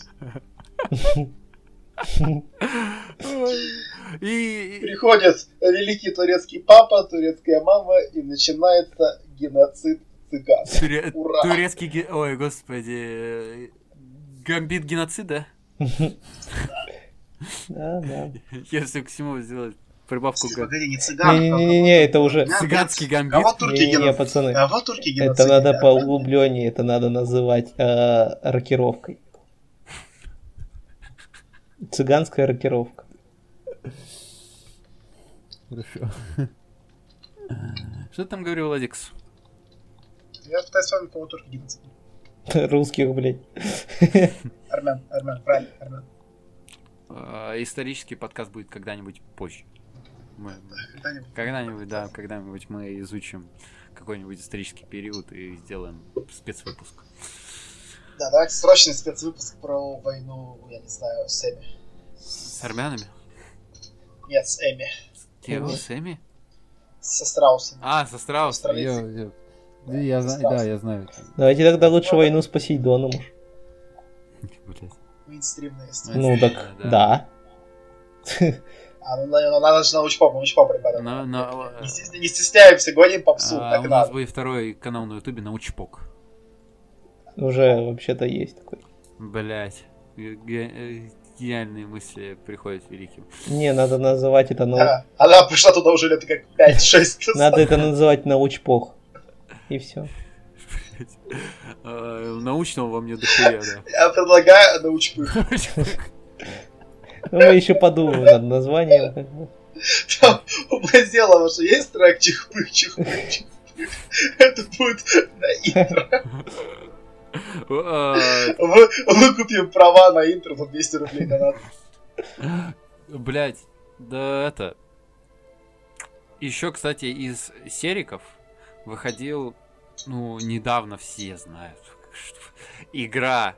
И... Приходит великий турецкий папа, турецкая мама, и начинается геноцид цыган. туре- Ура! Турецкий... ге- Ой, господи... Гамбит геноцида? Да, да. Если к всему сделать прибавку га- Погоди, не цыган. Не-не-не, это уже... Цыганский гамбит. Кого турки Не-не-не, геноцид? пацаны. Кого турки Это геноцид? надо поуглубленнее, это надо называть э, рокировкой. Цыганская рокировка. Хорошо. Что ты там говорил, Владикс? Я пытаюсь вспомнить, кого турки геноцид. Русских, блядь. Армян, армян, правильно, армян. Э, Исторический подкаст будет когда-нибудь позже. Мы- Когда-нибудь. Когда-нибудь, да, когда-нибудь мы изучим какой-нибудь исторический период и сделаем спецвыпуск. Да, давайте срочный спецвыпуск про войну, я не знаю, с Эми. С армянами? Нет, с Эми. Мгм. с Эми? Со страусами. А, со страусом. Австралийцы. Я- я- Да, я знаю, да, я знаю. Давайте тогда лучше войну с Посейдоном уж. Блядь. Мейнстримная история. Ну Да, так, да. да. (laughs) А, ну, на- ну, надо же научпоп, научпоп, ребята. На- на- Не, стес- не стесняемся, гоним попсу, А, так у нас будет второй канал на ютубе научпок. Уже вообще-то есть такой. Блять. Гениальные мысли приходят великим. Не, надо называть это нау... Да. Она пришла туда уже лет как 5-6. (laughs) Надо это называть научпох. И все. А, Научного во мне дохуя, да. Я предлагаю научпых. (laughs) Ну, мы еще подумаем над названием. Там у Базелова же есть трек чихпых, чихпых, чихпых. Это будет на интро. Вы, выкупим права на интро за 200 рублей донат. Блять, да это. Еще, кстати, из сериков выходил, ну, недавно все знают. что Игра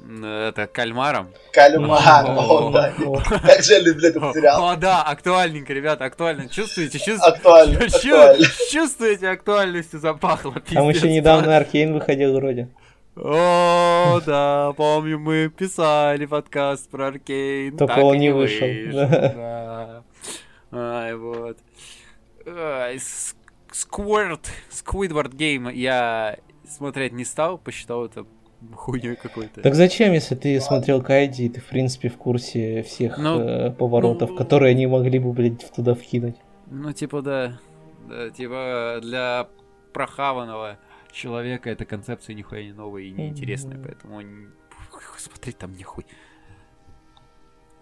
это кальмаром. Кальмар, О, о, да. Как же я люблю этот сериал. О, да, актуальненько, ребята, актуально. Чувствуете, чувствуете? Актуально. Чувствуете, актуальностью запахло, Там еще недавно Аркейн выходил вроде. О, да, помню, мы писали подкаст про Аркейн. Только он не вышел, (laughs) Да. Ай, вот. Сквирт, Сквидвард Гейм я смотреть не стал, посчитал это хуйней какой-то. Так зачем, если ты смотрел Кайди, и ты, в принципе, в курсе всех Ну, э, поворотов, ну- которые они могли бы, блядь, туда вкинуть? Ну, типа, да. Да, типа, для прохаванного человека эта концепция нихуя не новая и неинтересная, Мгм. поэтому смотреть там нихуй.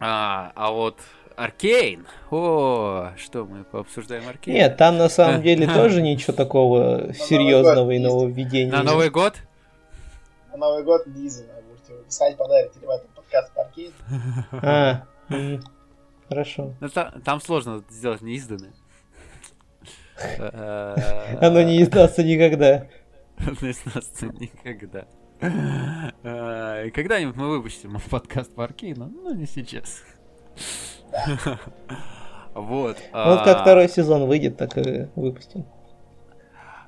А, а вот Arcane. О, что мы пообсуждаем Arcane? Нет, там на самом деле тоже ничего такого серьезного и нововведения. На. Новый год? На Новый год Низина будете выпускать, подарите ребятам подкаст по Arcane. (laughs) А, хорошо. Ну, та- там сложно сделать неизданное. Э, (laughs) Оно не издастся никогда. Оно издастся никогда. А, и Когда-нибудь мы выпустим подкаст по Аркейну, но не сейчас. (laughs) Вот. Вот а, как второй сезон выйдет, так и выпустим.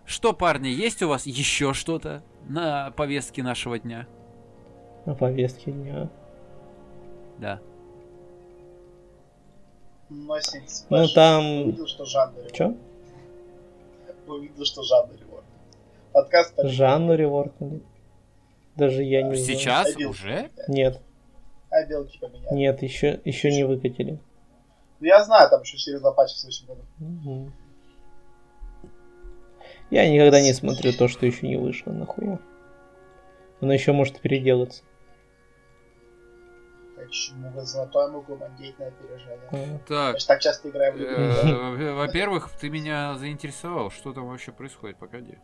Что, парни, есть у вас еще что-то на повестке нашего дня? На повестке дня. Да. Носить Ну спэшл. там... Увидел, что Жанна Реворд. Чё? Увидел, что Жанна Реворд. Подкаст по Жанну реворкнули. Даже я не знаю. Сейчас Обил. уже? Нет, А белки поменяли. нет, еще, еще не выкатили. Ну я знаю, там еще серьезно патч в следующем году. Мгм. Я никогда не смотрю то, что еще не вышло, нахуя. Оно еще может переделаться. Почему вы золотой? А, Так, так часто играем в игры. э, во-первых, ты меня заинтересовал. Что там вообще происходит? Погоди.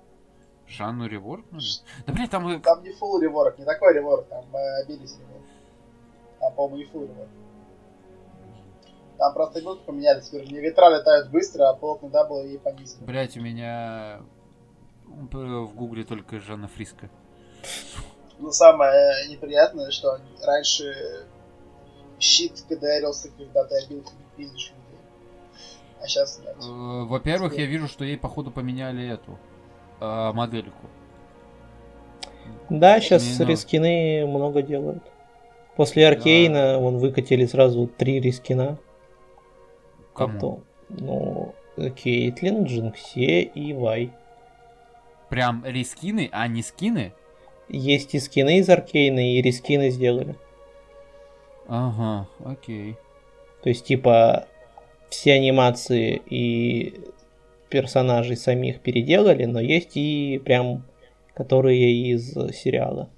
Жанну реворкнули? Да, блядь, там... и- Там не full реворк, не такой реворк, там э, обились реворк. Там, по-моему, не full реворк. Там просто игрушки поменялись, теперь не ветра летают быстро, а плотный дабл и понизили. Блять, у меня в гугле только Жанна Фриска. Но самое неприятное, что раньше щит кдрился, когда ты обил пиздишь людей. А сейчас нет. Э, Во-первых, я вижу, что ей, походу, поменяли эту э, модельку. Да, сейчас Не, ну. рискины много делают. После Аркейна вон выкатили сразу три рискина. Кому? Потом, ну, Кейтлин, Джинксе и Вай. Прям рескины, а не скины? Есть и скины из Аркейна, и рискины сделали. Ага, окей. То есть, типа, все анимации и персонажей самих переделали, но есть и прям, которые из сериала.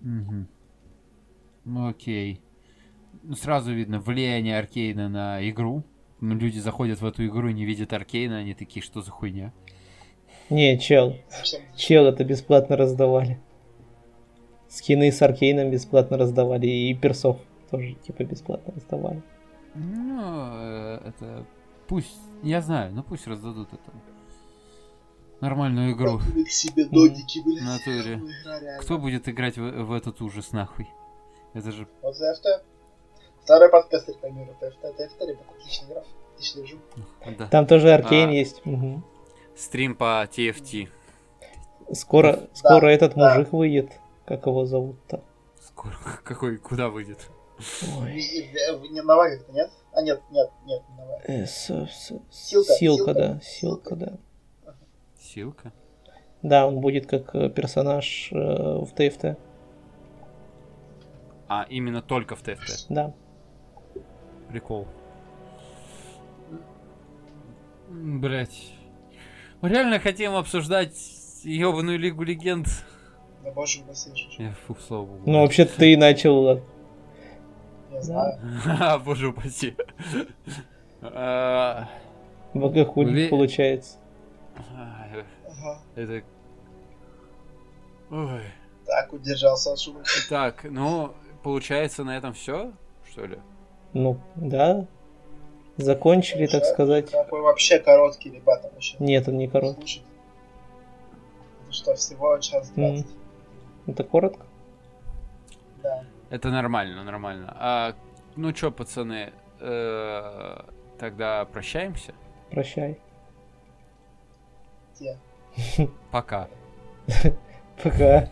Мгм. Ну окей. Ну, сразу видно влияние Аркейна на игру. Ну, люди заходят в эту игру и не видят Аркейна, они такие, что за хуйня? Не, чел, чел это бесплатно раздавали. Скины с Аркейном бесплатно раздавали, и персов тоже, типа, бесплатно раздавали. Ну, э, это... Пусть, я знаю, но пусть раздадут это. Нормальную игру. К себе додики, блядь. Натуре. Ну. Кто будет играть в, в этот ужас нахуй? Это же... Вот за FT. Второй подкаст рекламирует TFT. TFT, ребят, отличная игра. Отличный режим. Да. Там тоже Аркейн А. есть. Мгм. Стрим по TFT. Скоро, скоро этот да. мужик выйдет. Как его зовут-то? Скоро. (laughs) Какой, куда выйдет? Ой. Не на ваге нет? А, нет, нет, нет, давай. Э, с- с- Силка, Силка, да. Силка. Силка, да. Силка? Да, он будет как э, персонаж э, в ТФТ. А, именно только в ТФТ. Да. Прикол. Блять. Мы реально хотим обсуждать ебаную Лигу Легенд. Да боже упаси. Я, фу, слава богу. Ну, вообще ты начал... Я знаю. (laughs) А, Боже упаси. А, Богохульник Вы- получается. Ага. Это... Ой. Так, удержался от шуток. Так, ну, получается на этом все, что ли? Ну, да. Закончили, так сказать. Такой вообще короткий, ребята, вообще. Нет, он не короткий. Слушай. Это что, всего час двадцать? Это коротко? Да. Это нормально, нормально. А, ну чё, пацаны, э, тогда прощаемся? Прощай. Те. (laughs) Пока. Пока.